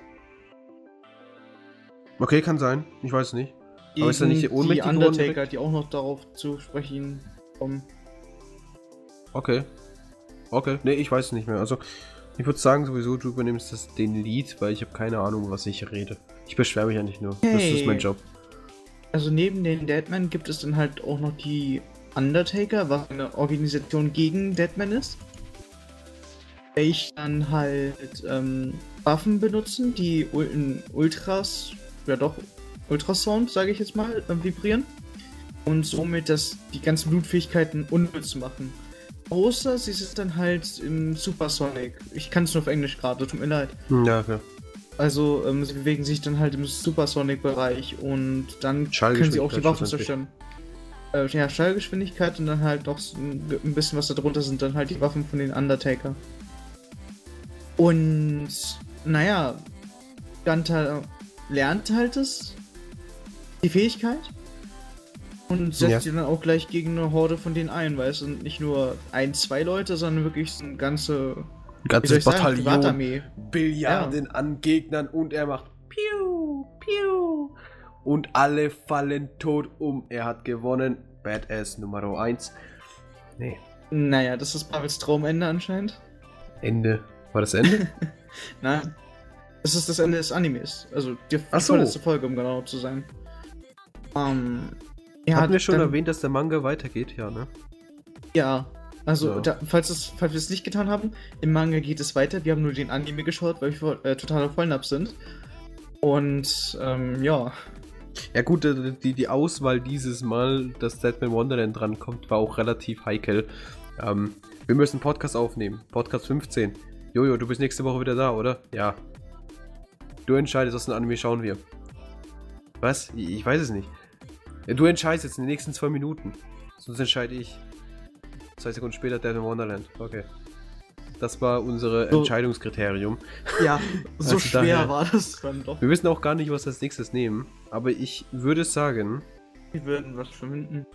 Okay, kann sein. Ich weiß nicht. Aber ist er nicht Gegen ohnmächtig die Undertaker, direkt? die auch noch darauf zu sprechen kommen. Okay. Okay, nee, ich weiß es nicht mehr. Also, ich würde sagen, sowieso, du übernimmst das, den Lied, weil ich habe keine Ahnung, was ich rede. Ich beschwere mich eigentlich nur. Das Hey. ist mein Job. Also neben den Deadman gibt es dann halt auch noch die Undertaker, was eine Organisation gegen Deadman ist. Welch dann halt ähm, Waffen benutzen, die in Ultras, ja doch, Ultrasound, sage ich jetzt mal, äh, vibrieren. Und somit das, die ganzen Blutfähigkeiten unnütz machen. Außer sie sind dann halt im Supersonic. Ich kann es nur auf Englisch gerade, tut mir leid. Ja, ja. Also ähm, sie bewegen sich dann halt im Supersonic-Bereich und dann können sie auch die Waffen zerstören. Äh, ja, Schallgeschwindigkeit und dann halt noch ein bisschen was darunter sind dann halt die Waffen von den Undertaker. Und naja, Ganta lernt halt es, die Fähigkeit und setzt ja. die dann auch gleich gegen eine Horde von denen ein, weil es sind nicht nur ein, zwei Leute, sondern wirklich so ein ganze ganzes Bataillon, sagen, Billiarden ja. an Gegnern und er macht Piu, Piu und alle fallen tot um. Er hat gewonnen. Badass Nummer 1. Nee. Naja, das ist Pavels Traumende anscheinend. Ende. War das Ende? *laughs* Nein. Das ist das Ende des Animes. Also die so. vorletzte Folge, um genau zu sein. Ähm, ja, Hatten wir schon erwähnt, dass der Manga weitergeht? Ja, ne? Ja. Also, ja. Da, falls, es, falls wir es nicht getan haben, im Manga geht es weiter. Wir haben nur den Anime geschaut, weil wir äh, total auf Vollnap sind. Und, ähm, ja. Ja gut, äh, die, die Auswahl dieses Mal, dass Deadman Wonderland drankommt, war auch relativ heikel. Ähm, wir müssen Podcast aufnehmen. Podcast 15. Jojo, du bist nächste Woche wieder da, oder? Ja. Du entscheidest, was ein Anime schauen wir. Was? Ich weiß es nicht. Du entscheidest jetzt in den nächsten zwei Minuten. Sonst entscheide ich. Zwei Sekunden später Dead in Wonderland. Okay. Das war unser so, Entscheidungskriterium. Ja, *laughs* so also schwer daher, war das dann doch. Wir wissen auch gar nicht, was wir als nächstes nehmen. Aber ich würde sagen. Wir würden was verwenden.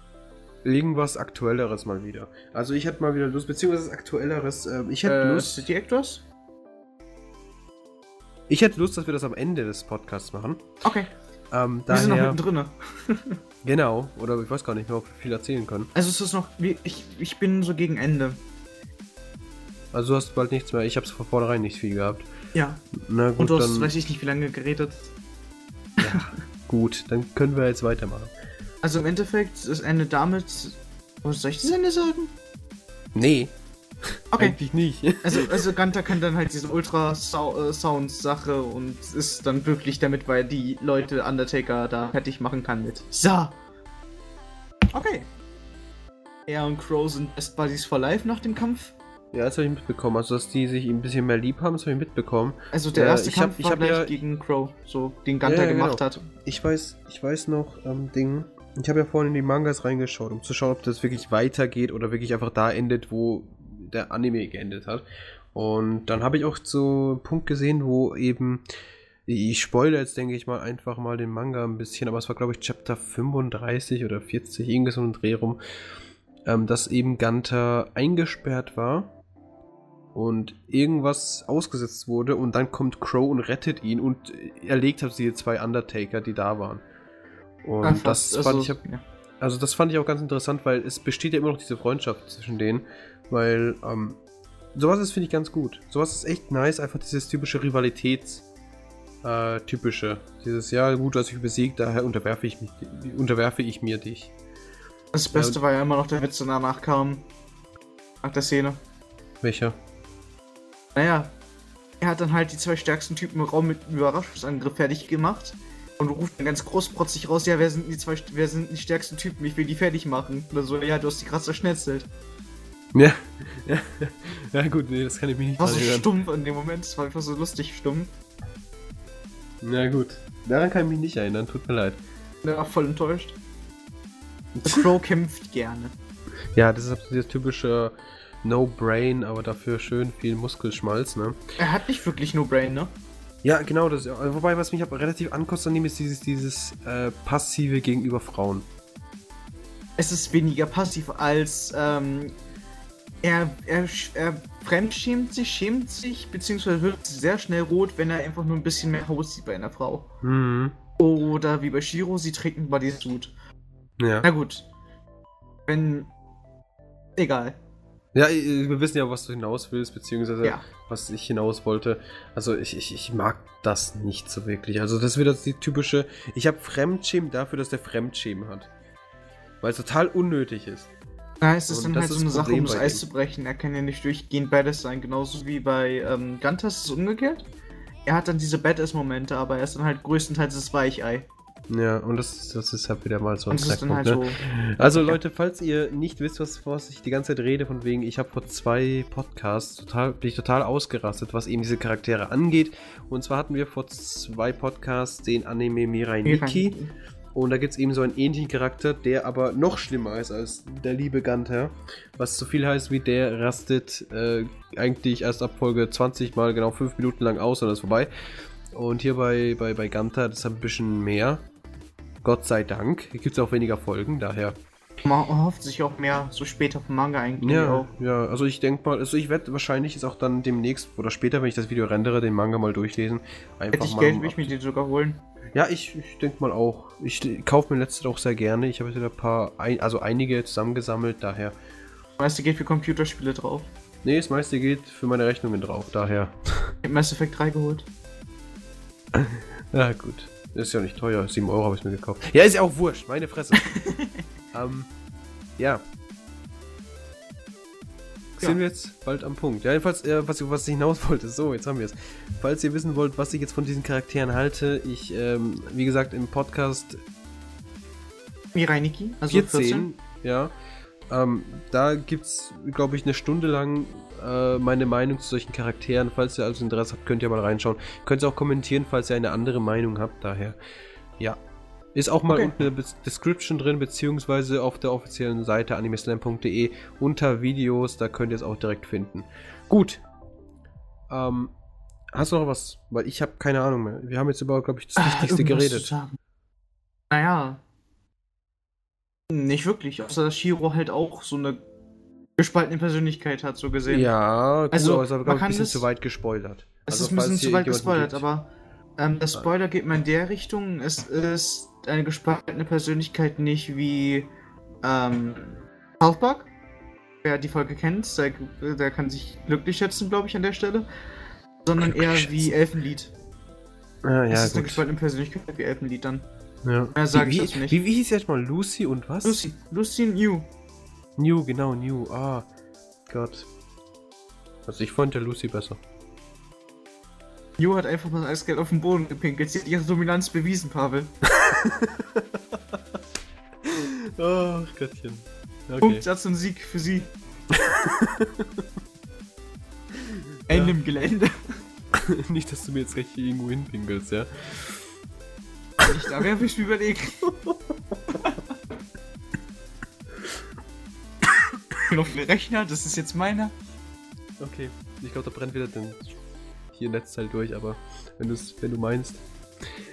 Irgendwas Aktuelleres mal wieder. Also ich hätte mal wieder Lust, beziehungsweise Aktuelleres. Äh, ich hätte äh, Lust. City Actors? Ich hätte Lust, dass wir das am Ende des Podcasts machen. Okay. Ähm, daher, wir sind noch mittendrin. *laughs* genau, oder ich weiß gar nicht mehr, ob wir viel erzählen können. Also es ist noch, ich, ich bin so gegen Ende. Also du hast bald nichts mehr. Ich habe es von vornherein nicht viel gehabt. Ja. Na gut, Und du hast, dann, weiß ich nicht, wie lange geredet. Ja, *laughs* gut, dann können wir jetzt weitermachen. Also im Endeffekt ist das Ende damit. Was soll ich das Ende sagen? Nee. *laughs* Okay. Eigentlich nicht. Also, also Ganta kann dann halt diese Ultra-Sound-Sache äh, und ist dann glücklich damit, weil die Leute Undertaker da fertig machen kann mit. So. Okay. Er und Crow sind Best Buddies for Life nach dem Kampf. Ja, das habe ich mitbekommen. Also, dass die sich ein bisschen mehr lieb haben, das habe ich mitbekommen. Also, der erste äh, Kampf hab, ich war gleich ja, gegen Crow, so, den Gunter ja, ja, gemacht genau. hat. Ich weiß, ich weiß noch, ähm, Ding. Ich habe ja vorhin in die Mangas reingeschaut, um zu schauen, ob das wirklich weitergeht oder wirklich einfach da endet, wo der Anime geendet hat. Und dann habe ich auch so einen Punkt gesehen, wo eben, ich spoilere jetzt, denke ich mal, einfach mal den Manga ein bisschen, aber es war, glaube ich, Chapter 35 oder 40, irgendwie so ein Dreh rum, ähm, dass eben Gunter eingesperrt war und irgendwas ausgesetzt wurde und dann kommt Crow und rettet ihn und erlegt hat sie zwei Undertaker, die da waren. Und Ach, das also, fand ich ja. also das fand ich auch ganz interessant, weil es besteht ja immer noch diese Freundschaft zwischen denen, weil ähm, sowas ist finde ich ganz gut. Sowas ist echt nice, einfach dieses typische Rivalitäts äh, typische, dieses ja gut, dass ich besiegt, daher unterwerfe ich mich unterwerfe ich mir dich. Das Beste ja, war ja immer noch der Witz, der danach kam. Nach der Szene. Welcher? Naja, er hat dann halt die zwei stärksten Typen im Raum mit einem Überraschungsangriff fertig gemacht und ruft dann ganz großprotzig raus, ja, wer sind die zwei, wer sind die stärksten Typen? Ich will die fertig machen. Oder so, ja, du hast die krass zerschnetzelt. Ja, ja, *laughs* ja gut, nee, das kann ich mich nicht War so erinnern. stumpf in dem Moment, das war einfach so lustig stumpf. Na gut, daran kann ich mich nicht erinnern, tut mir leid. Ja, voll enttäuscht. The Crow *laughs* kämpft gerne. Ja, das ist das typische No Brain, aber dafür schön viel Muskelschmalz, ne? Er hat nicht wirklich No Brain, ne? Ja, genau, das, wobei, was mich aber relativ ankostet an ihm, ist dieses, dieses äh, Passive gegenüber Frauen. Es ist weniger passiv als ähm, er, er, er fremdschämt sich, schämt sich, beziehungsweise wird sehr schnell rot, wenn er einfach nur ein bisschen mehr Haus sieht bei einer Frau. Mhm. Oder wie bei Shiro, sie trägt einen Bodysuit. Ja. Na gut. Wenn. Egal. Ja, wir wissen ja, was du hinaus willst, beziehungsweise ja. was ich hinaus wollte. Also ich, ich, ich mag das nicht so wirklich. Also das wird jetzt die typische. Ich habe Fremdschämen dafür, dass der Fremdschämen hat. Weil es total unnötig ist. Ja, es ist und dann halt so eine Sache, um das Eis zu brechen. Er kann ja nicht durchgehend beides sein. Genauso wie bei ähm, Gantas ist es umgekehrt. er hat dann diese Badass-Momente, aber er ist dann halt größtenteils das Weichei. Ja, und das, das ist halt wieder mal so ein dann halt Knackpunkt, so. ne? Also Leute, falls ihr nicht wisst, was, was ich die ganze Zeit rede, von wegen, ich habe vor zwei Podcasts total, bin ich total ausgerastet, was eben diese Charaktere angeht. Und zwar hatten wir vor zwei Podcasts den Anime Mirai Nikki. Und da gibt es eben so einen ähnlichen Charakter, der aber noch schlimmer ist als der liebe Gunter. Was so viel heißt wie der rastet äh, eigentlich erst ab Folge 20 mal genau 5 Minuten lang aus und dann ist vorbei. Und hier bei, bei, bei Gunter, das ist ein bisschen mehr. Gott sei Dank. Hier gibt es auch weniger Folgen, daher. Man hofft sich auch mehr so später vom Manga eigentlich Ja, auch. ja, also ich denke mal, also ich werde wahrscheinlich jetzt auch dann demnächst oder später, wenn ich das Video rendere, den Manga mal durchlesen. Einfach Hätte ich mal Geld, würde ich mir die sogar holen. Ja, ich, ich denke mal auch. Ich kaufe mir letztes auch sehr gerne. Ich habe jetzt wieder ein paar, ein, also einige zusammengesammelt, daher. Das meiste geht für Computerspiele drauf. Nee, das meiste geht für meine Rechnungen drauf, daher. *laughs* Ich hab Mass Effect 3 geholt. Ja, gut. Ist ja nicht teuer. 7 Euro habe ich mir gekauft. Ja, ist ja auch wurscht. Meine Fresse. *laughs* ähm, ja. Ja. Sind wir jetzt bald am Punkt. Ja, jedenfalls, äh, was, was ich hinaus *laughs* wollte. So, jetzt haben wir es. Falls ihr wissen wollt, was ich jetzt von diesen Charakteren halte, ich, ähm, wie gesagt, im Podcast Mirai Nikki, also 14, 14. ja. Ähm, da gibt's, glaube ich, eine Stunde lang äh, meine Meinung zu solchen Charakteren. Falls ihr also Interesse habt, könnt ihr mal reinschauen. Könnt ihr auch kommentieren, falls ihr eine andere Meinung habt. Daher, ja. Ist auch mal Okay. unten in der Be- Description drin, beziehungsweise auf der offiziellen Seite animeslam.de unter Videos. Da könnt ihr es auch direkt finden. Gut. Ähm, hast du noch was? Weil ich habe keine Ahnung mehr. Wir haben jetzt über, glaube ich, das Ah, Wichtigste geredet. Naja. Nicht wirklich, außer dass Shiro halt auch so eine gespaltene Persönlichkeit hat, so gesehen. Ja, gut, Also, aber es ist aber, man glaub ich, ein bisschen das- zu weit gespoilert. Es Also, ist ein bisschen zu weit gespoilert, aber ähm, der Spoiler geht mal in der Richtung. Es ist eine gespaltene Persönlichkeit nicht wie ähm, South Park. Wer die Folge kennt, der, der kann sich glücklich schätzen, glaube ich, an der Stelle. Sondern eher wie. Elfenlied. Ah, es ja, ist eine gut. gespaltene Persönlichkeit wie Elfenlied dann. Ja. Mehr sag wie, ich dazu nicht. Wie, wie hieß jetzt mal Lucy und was? Lucy, Lucy New. New, genau, New. Ah, Gott. Also ich fand ja Lucy besser. New hat einfach mal alles Geld auf den Boden gepinkelt. Sie hat ihre Dominanz bewiesen, Pavel. *laughs* Oh, Gottchen. Okay. Punkt, Satz und Sieg für sie. *laughs* Ende im Gelände. *laughs* Nicht, dass du mir jetzt recht irgendwo hinpinkelst, ja? Ich da wäre, würde ich mir überlegen. noch viel Rechner, das ist jetzt meiner. Okay. Ich glaube, da brennt wieder den hier Netzteil durch, aber wenn, du's, wenn du meinst.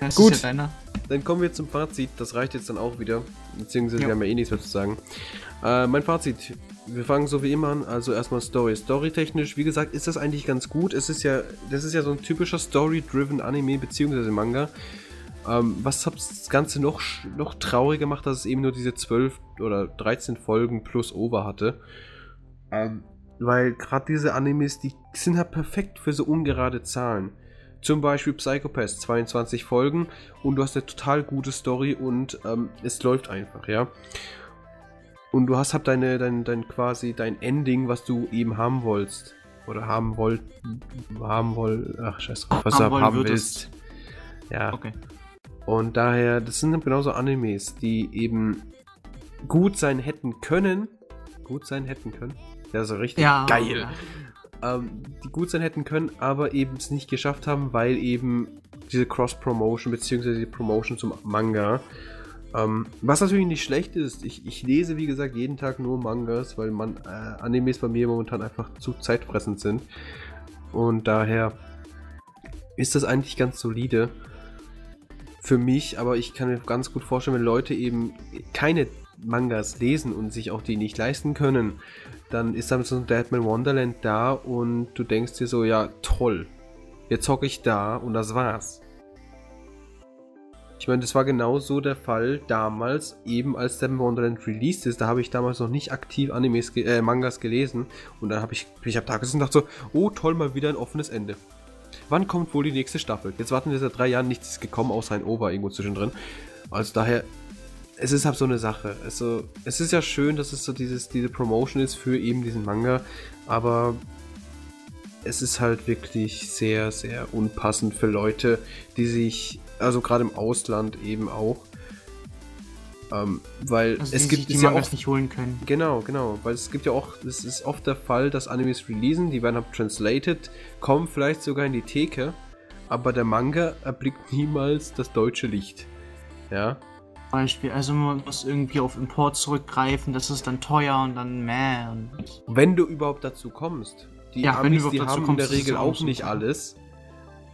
Das Gut. ja. Dann kommen wir zum Fazit. Das reicht jetzt dann auch wieder. Beziehungsweise Ja. wir haben ja eh nichts mehr zu sagen. Äh, mein Fazit. Wir fangen so wie immer an. Also erstmal Story. Storytechnisch, wie gesagt, ist das eigentlich ganz gut. Es ist ja, das ist ja so ein typischer Story-driven Anime beziehungsweise Manga. Ähm, was hat das Ganze noch, noch trauriger gemacht, dass es eben nur diese 12 oder 13 Folgen plus Over hatte. Ähm, weil gerade diese Animes, die sind halt perfekt für so ungerade Zahlen. Zum Beispiel Psychopath, 22 Folgen und du hast eine total gute Story und ähm, es läuft einfach, ja. Und du hast halt deine, dein, dein quasi dein Ending, was du eben haben wolltest. Oder haben wollt, haben woll, ach scheiße, was Haben du haben würdest. willst. Ja. Okay. Und daher, das sind genauso Animes, die eben gut sein hätten können. Gut sein hätten können. Ja, so richtig Ja. geil. Ähm, die gut sein hätten können, aber eben es nicht geschafft haben, weil eben diese Cross-Promotion beziehungsweise die Promotion zum Manga. Ähm, was natürlich nicht schlecht ist. Ich, ich lese, wie gesagt, jeden Tag nur Mangas, weil man äh, Animes bei mir momentan einfach zu zeitfressend sind. Und daher ist das eigentlich ganz solide für mich, aber ich kann mir ganz gut vorstellen, wenn Leute eben keine Mangas lesen und sich auch die nicht leisten können, dann ist dann so ein Deadman Wonderland da und du denkst dir so, ja, toll. Jetzt hocke ich da und das war's. Ich meine, das war genau so der Fall damals, eben als Deadman Wonderland released ist. Da habe ich damals noch nicht aktiv Animes, äh, Mangas gelesen und dann habe ich, ich habe da gesessen und dachte so, oh toll, mal wieder ein offenes Ende. Wann kommt wohl die nächste Staffel? Jetzt warten wir seit drei Jahren, nichts ist gekommen, außer ein Over irgendwo zwischendrin. Also daher, es ist halt so eine Sache. Also, es ist ja schön, dass es so dieses, diese Promotion ist für eben diesen Manga, aber es ist halt wirklich sehr, sehr unpassend für Leute, die sich, also gerade im Ausland eben auch, ähm, weil Also es gibt es ja auch nicht holen können. Genau, genau. Weil es gibt ja auch, es ist oft der Fall, dass Animes releasen, die werden halt translated, kommen vielleicht sogar in die Theke, aber der Manga erblickt niemals das deutsche Licht. Ja. Beispiel, also man muss irgendwie auf Import zurückgreifen, das ist dann teuer und dann meh. Wenn du überhaupt dazu kommst. Die Ja, Amis, die haben kommst, in der Regel auch nicht alles.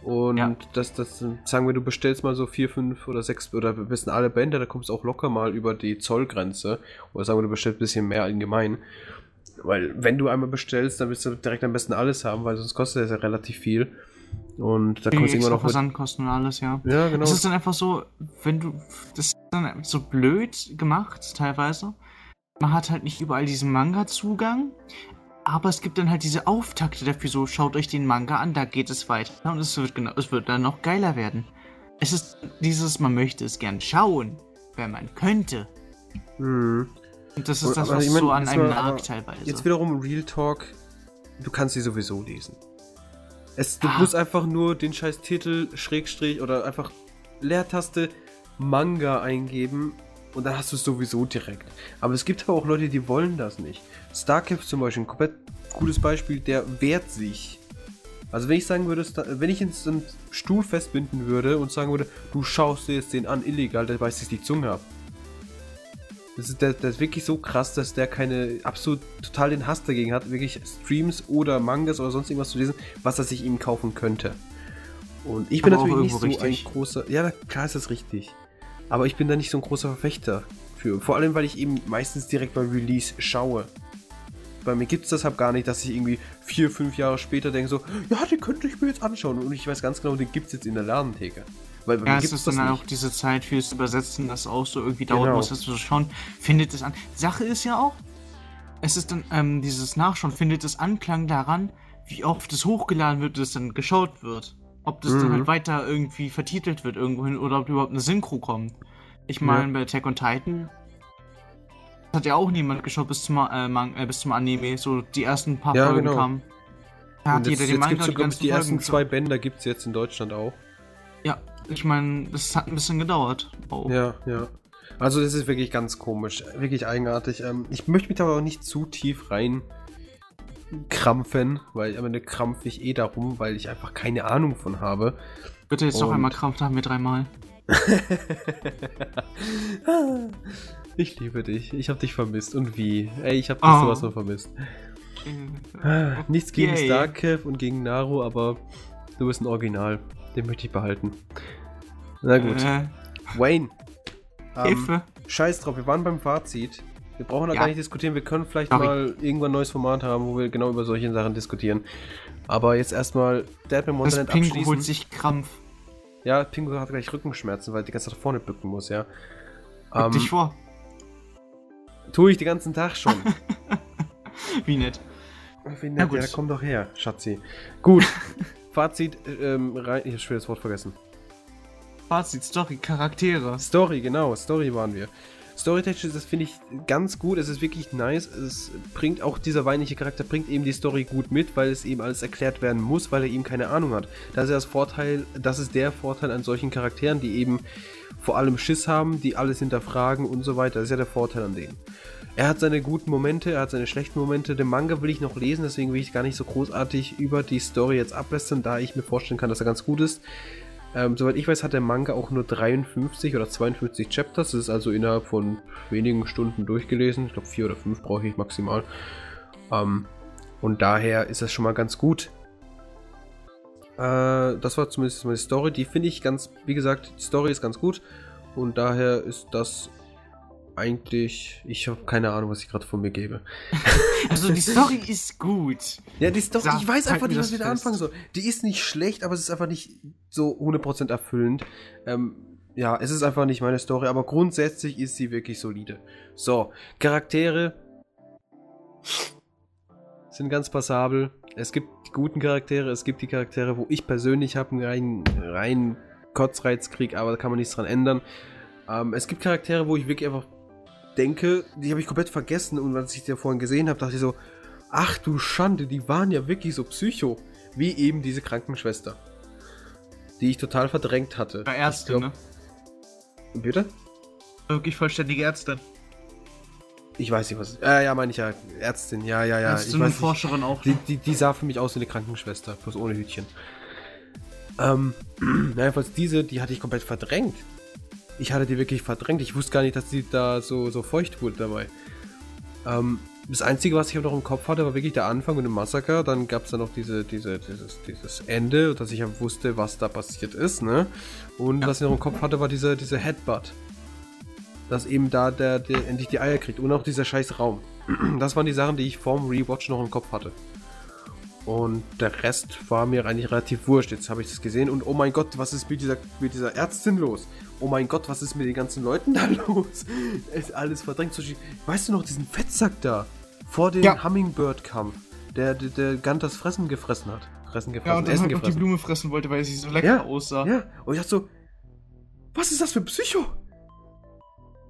Und Ja. das, das, sagen wir, du bestellst mal so vier, fünf oder sechs oder wir wissen alle Bände, da kommst du auch locker mal über die Zollgrenze. Oder sagen wir, du bestellst ein bisschen mehr allgemein. Weil wenn du einmal bestellst, dann willst du direkt am besten alles haben, weil sonst kostet das ja relativ viel. Und da extra irgendwann noch. Versandkosten und alles, ja. Ja, genau. Es ist dann einfach so, wenn du, das ist dann so blöd gemacht, teilweise. Man hat halt nicht überall diesen Manga-Zugang, aber es gibt dann halt diese Auftakte dafür, so schaut euch den Manga an, da geht es weiter und es wird genau, es wird dann noch geiler werden. Es ist dieses, man möchte es gern schauen, wenn man könnte. Hm. Und das ist das, was ich mein, so an einem mal, nagt teilweise. Jetzt wiederum Real Talk, du kannst sie sowieso lesen. Es, du Ah. musst einfach nur den scheiß Titel, Schrägstrich oder einfach Leertaste Manga eingeben und dann hast du es sowieso direkt. Aber es gibt aber auch Leute, die wollen das nicht. Starcap zum Beispiel, ein komplett cooles Beispiel, der wehrt sich. Also wenn ich sagen würde, wenn ich jetzt einen Stuhl festbinden würde und sagen würde, du schaust dir jetzt den an, illegal, der beißt sich die Zunge ab. Das ist, der, der ist wirklich so krass, dass der keine absolut total den Hass dagegen hat, wirklich Streams oder Mangas oder sonst irgendwas zu lesen, was er sich ihm kaufen könnte. Und ich bin Aber natürlich nicht so richtig. ein großer. Ja, klar ist das richtig. Aber ich bin da nicht so ein großer Verfechter für. Vor allem, weil ich eben meistens direkt beim Release schaue. Bei mir gibt es deshalb gar nicht, dass ich irgendwie vier, fünf Jahre später denke so, ja, den könnte ich mir jetzt anschauen. Und ich weiß ganz genau, den gibt es jetzt in der Ladentheke. Weil Ja, es gibt's ist das dann nicht. auch diese Zeit fürs Übersetzen, das auch so irgendwie dauern Genau. muss, dass du schauen, findet es an. Sache ist ja auch, es ist dann ähm, dieses Nachschauen, findet es Anklang daran, wie oft es hochgeladen wird, dass dann geschaut wird. Ob das dann Mhm. halt weiter irgendwie vertitelt wird irgendwohin oder ob überhaupt eine Synchro kommt. Ich meine, bei Attack on Titan hat ja auch niemand geschaut bis zum, äh, äh, bis zum Anime, so die ersten paar Ja, Folgen genau. kamen. Da hat Und jeder jetzt, den jetzt Manga es die sogar ganzen die ersten zwei Bänder gibt es jetzt in Deutschland auch. Ja, ich meine, das hat ein bisschen gedauert. Oh. Ja, ja. Also das ist wirklich ganz komisch, wirklich eigenartig. Ähm, ich möchte mich da aber auch nicht zu tief rein krampfen, weil am Ende krampfe ich eh darum, weil ich einfach keine Ahnung von habe. Bitte jetzt noch Und- einmal Krampf, da haben wir dreimal. *laughs* ich liebe dich. Ich habe dich vermisst. Und wie? Ey, ich habe dich Oh. sowas von vermisst. Ah, Nichts gegen Yay. Starkev und gegen Naru, aber du bist ein Original. Den möchte ich behalten. Na gut. Äh, Wayne. Ähm, Hilfe. Scheiß drauf, wir waren beim Fazit. Wir brauchen da Ja. gar nicht diskutieren. Wir können vielleicht Sorry. mal irgendwann ein neues Format haben, wo wir genau über solche Sachen diskutieren. Aber jetzt erstmal Deadman Das Wonderland Pingu abschließen. holt sich Krampf. Ja, Pingu hat gleich Rückenschmerzen, weil er die ganze Zeit nach vorne bücken muss, ja. Guck Ähm, dich vor. tue ich den ganzen Tag schon. *laughs* Wie nett. Wie Na nett, gut. ja, komm doch her, Schatzi. Gut. *laughs* Fazit, ähm, rein, ich hab schon wieder das Wort vergessen. Fazit, Story, Charaktere. Story, genau, Story waren wir. Storytechnisch, das finde ich ganz gut, es ist wirklich nice, es bringt auch dieser weinliche Charakter, bringt eben die Story gut mit, weil es eben alles erklärt werden muss, weil er eben keine Ahnung hat. Das ist das Vorteil, das ist der Vorteil an solchen Charakteren, die eben vor allem Schiss haben, die alles hinterfragen und so weiter, das ist ja der Vorteil an denen. Er hat seine guten Momente, er hat seine schlechten Momente. Den Manga will ich noch lesen, deswegen will ich gar nicht so großartig über die Story jetzt ablästern, da ich mir vorstellen kann, dass er ganz gut ist. Ähm, soweit ich weiß, hat der Manga auch nur 53 oder 52 Chapters. Das ist also innerhalb von wenigen Stunden durchgelesen. Ich glaube, vier oder fünf brauche ich maximal. Ähm, und daher ist das schon mal ganz gut. Äh, das war zumindest meine Story. Die finde ich ganz, wie gesagt, die Story ist ganz gut. Und daher ist das eigentlich. Ich habe keine Ahnung, was ich gerade von mir gebe. *laughs* Also die Story ist gut. Ja, die Story, Sag, ich weiß halt einfach nicht, was wir da anfangen sollen. Die ist nicht schlecht, aber es ist einfach nicht so 100% erfüllend. Ähm, ja, es ist einfach nicht meine Story, aber grundsätzlich ist sie wirklich solide. So, Charaktere sind ganz passabel. Es gibt die guten Charaktere, es gibt die Charaktere, wo ich persönlich habe einen reinen, reinen Kotzreiz krieg, aber da kann man nichts dran ändern. Ähm, es gibt Charaktere, wo ich wirklich einfach denke, die habe ich komplett vergessen und als ich die vorhin gesehen habe, dachte ich so, ach du Schande, die waren ja wirklich so psycho. Wie eben diese Krankenschwester. Die ich total verdrängt hatte. Bei Ärztin, glaub, ne? Bitte? Wirklich vollständige Ärztin. Ich weiß nicht, was. Äh, ja, meine ich ja. Ärztin, ja, ja, ja. Ärztin ich weiß nicht. Forscherin auch. Die, ne? die, die sah für mich aus wie eine Krankenschwester, bloß ohne Hütchen. Ähm, *clears throat* na, jedenfalls diese, die hatte ich komplett verdrängt. Ich hatte die wirklich verdrängt. Ich wusste gar nicht, dass die da so, so feucht wurde dabei. Ähm, das Einzige, was ich noch im Kopf hatte, war wirklich der Anfang und dem Massaker. Dann gab es dann noch diese, diese, dieses, dieses Ende, dass ich ja wusste, was da passiert ist, ne? Und Ja. was ich noch im Kopf hatte, war dieser, dieser Headbutt. Dass eben da der, der endlich die Eier kriegt. Und auch dieser scheiß Raum. *clears throat* Das waren die Sachen, die ich vorm Rewatch noch im Kopf hatte. Und der Rest war mir eigentlich relativ wurscht. Jetzt habe ich das gesehen und oh mein Gott, was ist mit dieser, mit dieser Ärztin los? Oh mein Gott, was ist mit den ganzen Leuten *laughs* da los? Es ist alles verdrängt. Weißt du noch diesen Fettsack da? Vor dem Ja. Hummingbird-Kampf, der, der, der Gantas Fressen gefressen hat. Fressen gefressen, Ja, und Essen noch die gefressen. Blume fressen wollte, weil sie so lecker Ja, aussah. Ja, und ich dachte so, was ist das für ein Psycho?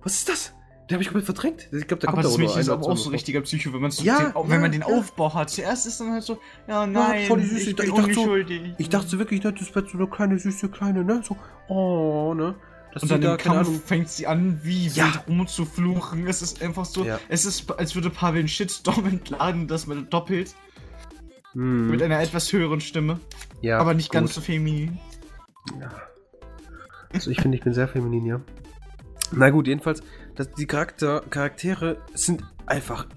Was ist das? Den habe ich komplett verdrängt. Ich glaube, der aber kommt das da Mädchen ist aber auch so richtiger Psycho, wenn man so Ja, den, wenn ja, man den ja. Aufbau hat. Zuerst ist dann halt so, ja nein, voll die Süße. ich Ich bin dachte so- unschuldig. Ich dachte so wirklich, ne, das wird so eine kleine, süße, kleine, ne? So, oh, ne? Dass und dann da, im Kampf fängt sie an, wie Ja. wild rumzufluchen. Es ist einfach so, Ja. es ist, als würde Pavel einen Shitstorm *laughs* entladen, das man doppelt, hm, mit einer etwas höheren Stimme, ja, aber nicht gut. ganz so feminin. Also ich finde, ich bin sehr feminin, ja. Na gut, jedenfalls, das, die Charakter, Charaktere sind einfach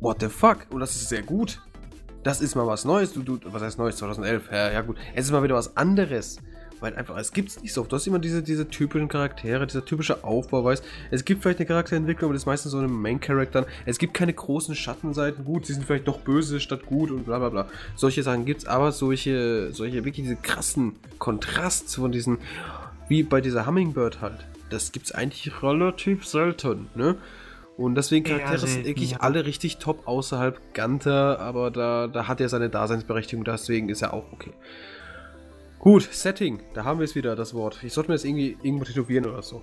what the fuck. Und das ist sehr gut. Das ist mal was Neues. Du, du, was heißt Neues? 2011. Ja, ja gut. Es ist mal wieder was anderes. Weil einfach, es gibt's nicht so oft. Du hast immer diese, diese typischen Charaktere, dieser typische Aufbau, weißt Es gibt vielleicht eine Charakterentwicklung, aber das ist meistens so eine Main-Charaktern. Es gibt keine großen Schattenseiten. Gut, sie sind vielleicht doch böse statt gut und bla bla bla. Solche Sachen gibt's, aber solche, solche, wirklich diese krassen Kontrast von diesen, wie bei dieser Hummingbird halt. Das gibt's eigentlich relativ selten, ne? Und deswegen Charaktere sind selten, wirklich ja. alle richtig top außerhalb Ganter, aber da, da hat er seine Daseinsberechtigung, deswegen ist er auch okay. Gut, Setting, da haben wir es wieder, das Wort. Ich sollte mir das irgendwie irgendwo tätowieren oder so.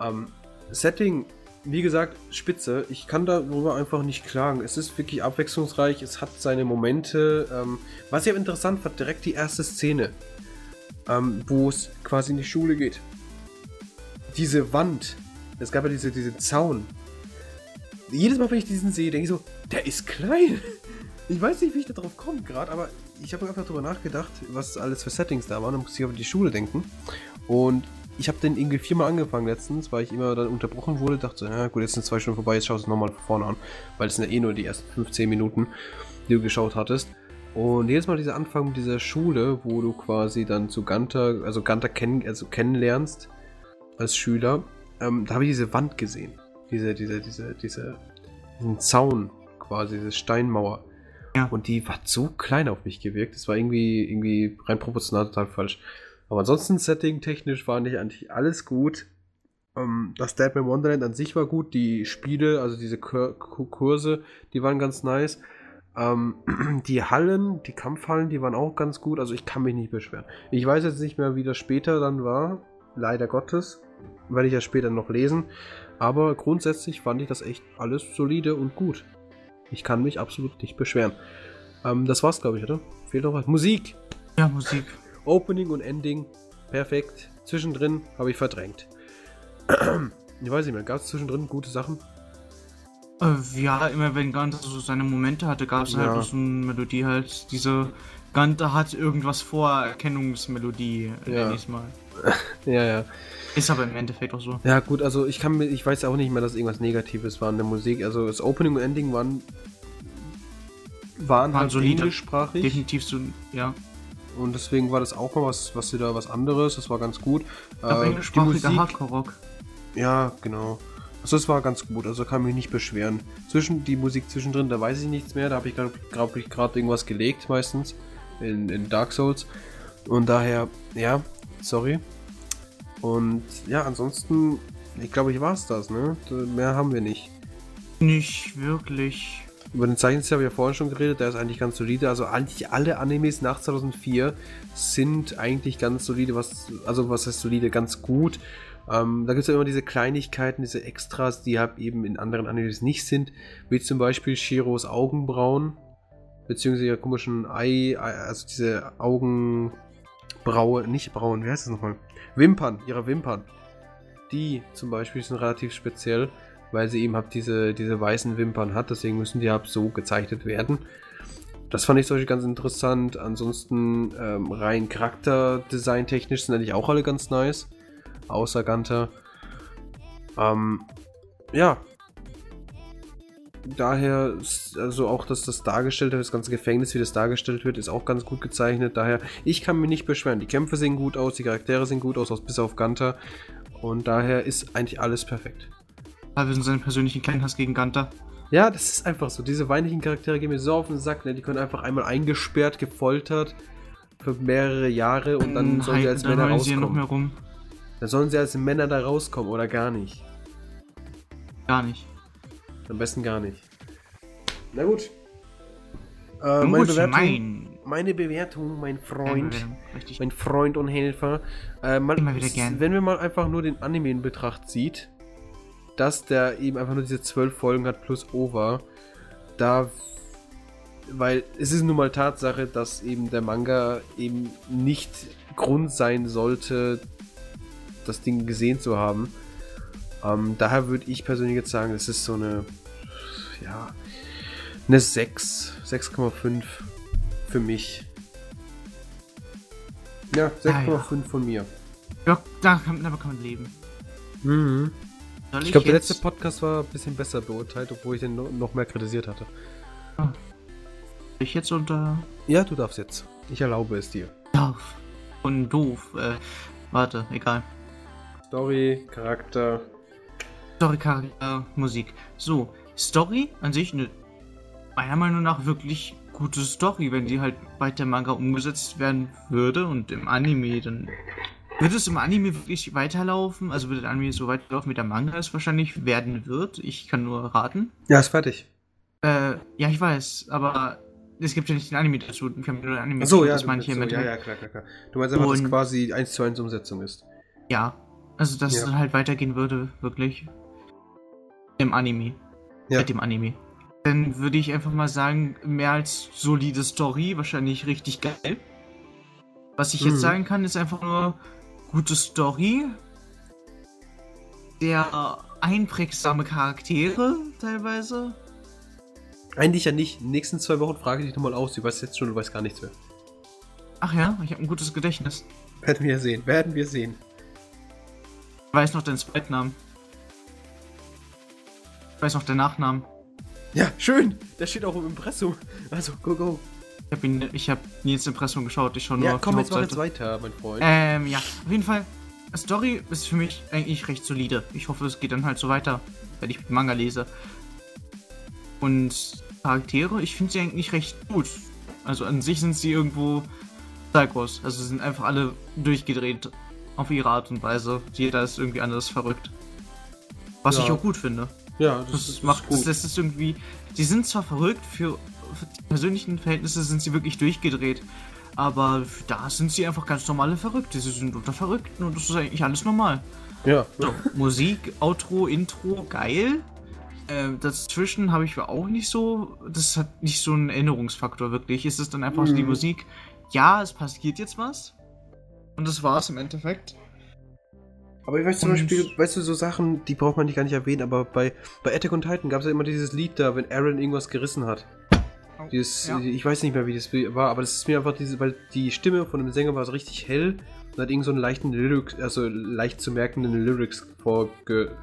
Ähm, Setting, wie gesagt, spitze. Ich kann darüber einfach nicht klagen. Es ist wirklich abwechslungsreich, es hat seine Momente. Ähm, was ich aber interessant fand, direkt die erste Szene, ähm, wo es quasi in die Schule geht. Diese Wand, es gab ja diese, diesen Zaun. Jedes Mal, wenn ich diesen sehe, denke ich so, der ist klein. *laughs* Ich weiß nicht, wie ich da drauf komme gerade, aber ich habe einfach drüber nachgedacht, was alles für Settings da waren. Dann musste ich auf die Schule denken. Und ich habe den irgendwie viermal angefangen letztens, weil ich immer dann unterbrochen wurde. Dachte, ja gut, jetzt sind zwei Stunden vorbei, jetzt schaust du nochmal von vorne an. Weil es sind ja eh nur die ersten 15 Minuten, die du geschaut hattest. Und jedes Mal dieser Anfang mit dieser Schule, wo du quasi dann zu Ganter, also Ganter kenn, also kennenlernst als Schüler, ähm, da habe ich diese Wand gesehen. Diese, diese, diese, diese, diesen Zaun quasi, diese Steinmauer. Ja. Und die hat so klein auf mich gewirkt. Das war irgendwie, irgendwie rein proportional total falsch. Aber ansonsten Setting-technisch war nicht eigentlich alles gut. Ähm, das Deadman Wonderland an sich war gut. Die Spiele, also diese Kur- Kurse, die waren ganz nice. Ähm, *clears throat* die Hallen, die Kampfhallen, die waren auch ganz gut. Also ich kann mich nicht beschweren. Ich weiß jetzt nicht mehr, wie das später dann war. Leider Gottes. Werde ich ja später noch lesen. Aber grundsätzlich fand ich das echt alles solide und gut. Ich kann mich absolut nicht beschweren. Ähm, das war's, glaube ich, oder? Fehlt noch was? Musik! Ja, Musik. Opening und Ending. Perfekt. Zwischendrin habe ich verdrängt. ich weiß nicht mehr. Gab es zwischendrin gute Sachen? Äh, ja, immer wenn Ganta so seine Momente hatte, gab es Ja. halt so eine Melodie halt. Diese Ganta hat irgendwas vor, Erkennungsmelodie, Ja. nenn ich's mal. *laughs* Ja, ja. Ist aber im Endeffekt auch so. Ja, gut, also ich kann mir, ich weiß auch nicht mehr, dass irgendwas Negatives war in der Musik. Also das Opening und Ending waren waren, Waren halt solide. englischsprachig Definitiv so, ja. und deswegen war das auch mal was, was wieder was anderes. Das war ganz gut. Aber Äh, englischsprachiger Hardcore-Rock. Ja, genau. Also es war ganz gut, also kann mich nicht beschweren. Zwischen die Musik zwischendrin, da weiß ich nichts mehr. Da habe ich gerade glaub ich gerade irgendwas gelegt meistens in, in Dark Souls und daher ja, sorry. Und ja, ansonsten, ich glaube, ich war's das, ne? Mehr haben wir nicht. Nicht wirklich. Über den Zeichenstil habe ich ja vorhin schon geredet, der ist eigentlich ganz solide. Also eigentlich alle Animes nach 2004 sind eigentlich ganz solide, was, also was heißt solide, ganz gut. Ähm, da gibt es ja immer diese Kleinigkeiten, diese Extras, die halt eben in anderen Animes nicht sind, wie zum Beispiel Shiros Augenbrauen. beziehungsweise ihre komischen Ei, also diese Augenbraue, nicht Brauen, wie heißt das nochmal? Wimpern, ihre Wimpern. Die zum Beispiel sind relativ speziell, weil sie eben halt diese, diese weißen Wimpern hat, deswegen müssen die halt so gezeichnet werden. Das fand ich solche ganz interessant. Ansonsten ähm, rein Charakterdesign technisch sind eigentlich auch alle ganz nice. Außer Gunter. Ähm, ja. Daher, also auch, dass das dargestellt wird, das ganze Gefängnis, wie das dargestellt wird, ist auch ganz gut gezeichnet. Daher, ich kann mich nicht beschweren. Die Kämpfe sehen gut aus, die Charaktere sehen gut aus, bis auf Gunter. Und daher ist eigentlich alles perfekt. Aber wir sind seinen persönlichen Kleinhass gegen Gunter. Ja, das ist einfach so. Diese weiblichen Charaktere gehen mir so auf den Sack. Ne? Die können einfach einmal eingesperrt, gefoltert für mehrere Jahre und dann sollen sie als dann Männer rauskommen. noch mehr rum. Dann sollen sie als Männer da rauskommen oder gar nicht. Gar nicht. Am besten gar nicht. Na gut. Äh, meine, Bewertung, mein... meine Bewertung, mein Freund, ja, mein Freund und Helfer. Äh, man, Immer wieder gern. Wenn man mal einfach nur den Anime in Betracht zieht, dass der eben einfach nur diese zwölf Folgen hat plus Over, da weil es ist nun mal Tatsache, dass eben der Manga eben nicht Grund sein sollte, das Ding gesehen zu haben. Ähm, daher würde ich persönlich jetzt sagen, es ist so eine, ja, eine 6, 6,5 für mich. Ja, 6,5 ah, ja. von mir. Ja, da kann, damit kann man leben. Mhm. ich, ich glaube, der letzte Podcast war ein bisschen besser beurteilt, obwohl ich den noch mehr kritisiert hatte. Ah. Ich jetzt unter. Ja, du darfst jetzt. Ich erlaube es dir. Darf. Und doof. Äh, warte, egal. Story, Charakter. Story, Charakter, Musik. So, Story an sich eine meiner Meinung nach wirklich gute Story, wenn die halt bei der Manga umgesetzt werden würde und im Anime dann. Würde es im Anime wirklich weiterlaufen? Also würde der Anime so weiterlaufen, wie der Manga es wahrscheinlich werden wird? Ich kann nur raten. Ja, ist fertig. Äh, ja, ich weiß, aber es gibt ja nicht den Anime dazu. Wir haben nur den Anime so, ja, das meine ich so, ja, ja, klar, klar, klar. Du meinst einfach, dass es quasi 1 zu 1 Umsetzung ist. Ja, also dass ja. es halt weitergehen würde, wirklich. Im Anime. Ja. Mit dem Anime. Dann würde ich einfach mal sagen, mehr als solide Story, wahrscheinlich richtig geil. Was ich jetzt mhm. sagen kann, ist einfach nur gute Story. Der einprägsame Charaktere teilweise. Eigentlich ja nicht. In den nächsten zwei Wochen frage ich dich nochmal aus. Du weißt jetzt schon, du weißt gar nichts mehr. Ach ja, ich habe ein gutes Gedächtnis. Werden wir sehen, werden wir sehen. Ich weiß noch deinen Zweitnamen. Ich weiß noch den Nachnamen. Ja, schön. Der steht auch im Impressum. Also, go, go. Ich habe ihn, ich habe nie ins Impressum geschaut. Ich schaue nur ja, auf komm, die jetzt Hauptseite. mach jetzt weiter, mein Freund. Ähm, ja. Auf jeden Fall. Story ist für mich eigentlich recht solide. Ich hoffe, es geht dann halt so weiter, wenn ich Manga lese. Und Charaktere, ich finde sie eigentlich recht gut. Also an sich sind sie irgendwo Psychos. Also sie sind einfach alle durchgedreht auf ihre Art und Weise. Jeder ist irgendwie anders verrückt. Was ja. ich auch gut finde. Ja, das, das ist, macht gut. Das, ist irgendwie. Die sind zwar verrückt, für, für die persönlichen Verhältnisse sind sie wirklich durchgedreht. Aber da sind sie einfach ganz normale Verrückte. Sie sind unter Verrückten und das ist eigentlich alles normal. Ja. So, Musik, Outro, Intro, geil. Äh, dazwischen habe ich auch nicht so. Das hat nicht so einen Erinnerungsfaktor wirklich. Es ist dann einfach mhm. so die mhm. Musik. Ja, es passiert jetzt was. Und das war es im Endeffekt. Aber ich weiß zum Beispiel, weißt du, so Sachen, die braucht man nicht gar nicht erwähnen, aber bei, bei Attack on Titan gab es ja immer dieses Lied da, wenn Aaron irgendwas gerissen hat. Oh, dieses, ja. Ich weiß nicht mehr, wie das war, aber das ist mir einfach diese, weil die Stimme von dem Sänger war so richtig hell und hat irgend so einen leichten Lyrics, also leicht zu merkenden Lyrics vorge,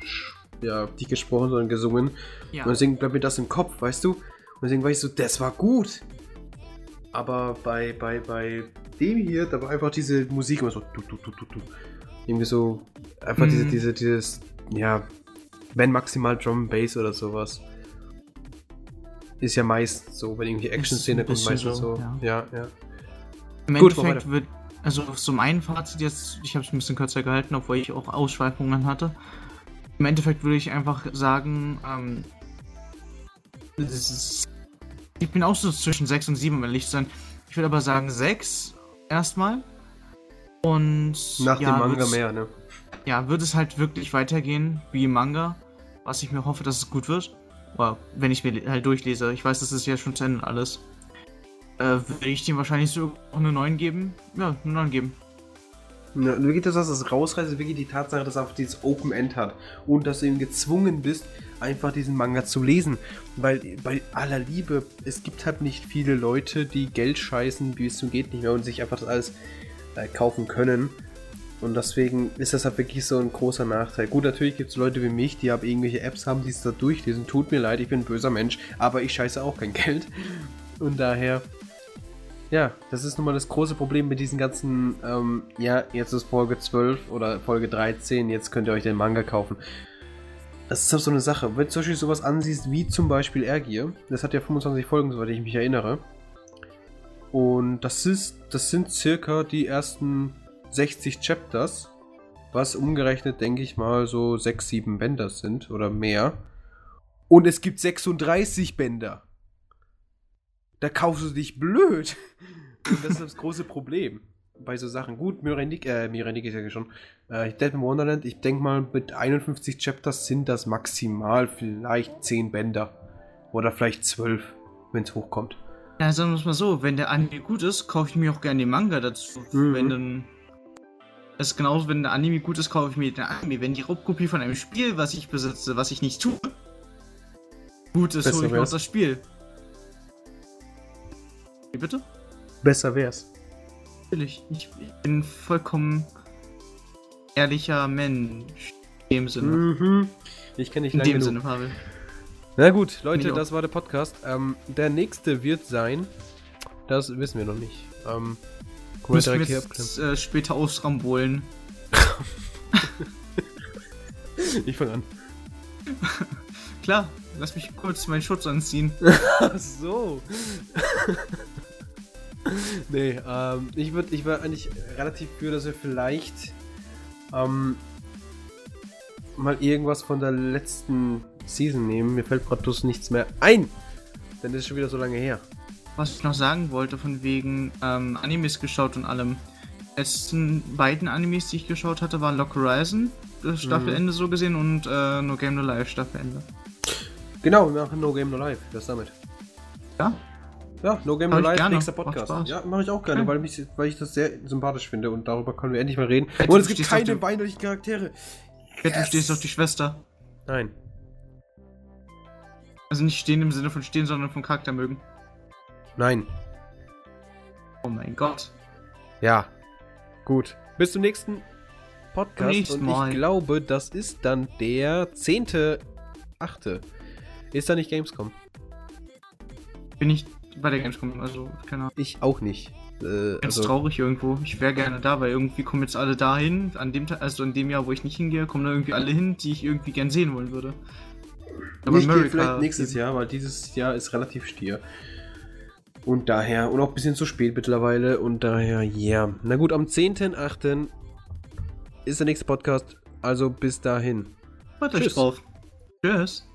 ja, nicht gesprochen, sondern gesungen. Ja. Und deswegen bleibt mir das im Kopf, weißt du? Und deswegen war ich so, das war gut. Aber bei, bei, bei dem hier, da war einfach diese Musik immer so, du, du, du, du, du. Irgendwie so, einfach mhm. diese, diese, dieses, ja, wenn maximal Drum Bass oder sowas. Ist ja meist so, wenn irgendwie Action-Szene kommt, meistens so. so. Ja, ja. ja. Im Gut, Endeffekt wird, also so mein Fazit jetzt, ich habe es ein bisschen kürzer gehalten, obwohl ich auch Ausschweifungen hatte. Im Endeffekt würde ich einfach sagen, ähm, ist, ich bin auch so zwischen 6 und 7, um ehrlich zu sein. Ich würde aber sagen 6 erstmal. Und. Nach ja, dem Manga mehr, ne? Ja, wird es halt wirklich weitergehen wie im Manga. Was ich mir hoffe, dass es gut wird. Oder wenn ich mir halt durchlese. Ich weiß, das ist ja schon zu Ende alles. Äh, würde ich dem wahrscheinlich so auch eine 9 geben? Ja, eine 9 geben. Ja, wirklich das, was das rausreißt, ist wirklich die Tatsache, dass er auf dieses Open End hat und dass du eben gezwungen bist, einfach diesen Manga zu lesen. Weil bei aller Liebe, es gibt halt nicht viele Leute, die Geld scheißen, wie es so geht nicht mehr und sich einfach das alles äh, kaufen können. Und deswegen ist das halt wirklich so ein großer Nachteil. Gut, natürlich gibt es Leute wie mich, die haben irgendwelche Apps haben, die es da durchlesen. Tut mir leid, ich bin ein böser Mensch, aber ich scheiße auch kein *laughs* Geld. Und daher, ja, das ist nun mal das große Problem mit diesen ganzen, ähm, ja, jetzt ist Folge 12 oder Folge 13, jetzt könnt ihr euch den Manga kaufen. Das ist auch so eine Sache. Wenn du zum Beispiel sowas ansiehst, wie zum Beispiel Ergier, das hat ja 25 Folgen, soweit ich mich erinnere. Und das ist, das sind circa die ersten 60 Chapters, was umgerechnet, denke ich mal, so 6, 7 Bänder sind oder mehr. Und es gibt 36 Bänder. Da kaufst du dich blöd. *laughs* Und das ist das große Problem bei so Sachen. Gut, Mirenik, äh, Mirenik ist ja schon. Äh, Dead in Wonderland, ich denke mal, mit 51 Chapters sind das maximal vielleicht 10 Bänder. Oder vielleicht 12, wenn es hochkommt. Ja, sagen wir es mal so, wenn der Anime gut ist, kaufe ich mir auch gerne den Manga dazu. Mhm. Wenn dann das ist genauso, wenn der Anime gut ist, kaufe ich mir den Anime. Wenn die Raubkopie von einem Spiel, was ich besitze, was ich nicht tue, gut ist, hole ich mir auch das Spiel. Wie bitte? Besser wär's. Natürlich. Ich, bin vollkommen ehrlicher Mensch. In dem Sinne. Mhm. Ich kenne dich In dem genug. Sinne, Pavel. Na gut, Leute, das war der Podcast. Ähm, der nächste wird sein. Das wissen wir noch nicht. Ähm, Müssen wir jetzt, äh, später ausrambolen. *laughs* ich fange an. *laughs* Klar, lass mich kurz meinen Schutz anziehen. *laughs* Ach so. nee, ähm, ich würde ich war eigentlich relativ für, dass wir vielleicht ähm, mal irgendwas von der letzten Season nehmen. Mir fällt gerade nichts mehr ein. Denn das ist schon wieder so lange her was ich noch sagen wollte, von wegen ähm, Animes geschaut und allem. Letzten beiden Animes, die ich geschaut hatte, waren Lock Horizon, das Staffelende mhm. so gesehen, und äh, No Game No Life Staffelende. Genau, wir machen No Game No Life, das damit. Ja? Ja, No Game No Life, nächster Podcast. Ja, mache ich auch gerne, okay. weil, mich, weil ich das sehr sympathisch finde und darüber können wir endlich mal reden. Und es gibt keine weinerlichen Charaktere. Yes. Du stehst auf die Schwester. Nein. Also nicht stehen im Sinne von stehen, sondern vom Charakter mögen. Nein. Oh mein Gott. Ja. Gut. Bis zum nächsten Podcast. Nächsten und ich glaube, das ist dann der 10.8. Ist da nicht Gamescom? Bin ich bei der Gamescom, also keine Ahnung. Ich auch nicht. Äh, Ganz also traurig irgendwo. Ich wäre gerne da, weil irgendwie kommen jetzt alle dahin. An dem also in dem Jahr, wo ich nicht hingehe, kommen da irgendwie alle hin, die ich irgendwie gern sehen wollen würde. Aber ich gehe vielleicht nächstes Jahr, weil dieses Jahr ist relativ stier. Und daher, und auch ein bisschen zu spät mittlerweile. Und daher, ja. Yeah. Na gut, am 10.8. ist der nächste Podcast. Also bis dahin. Warte euch drauf. Tschüss.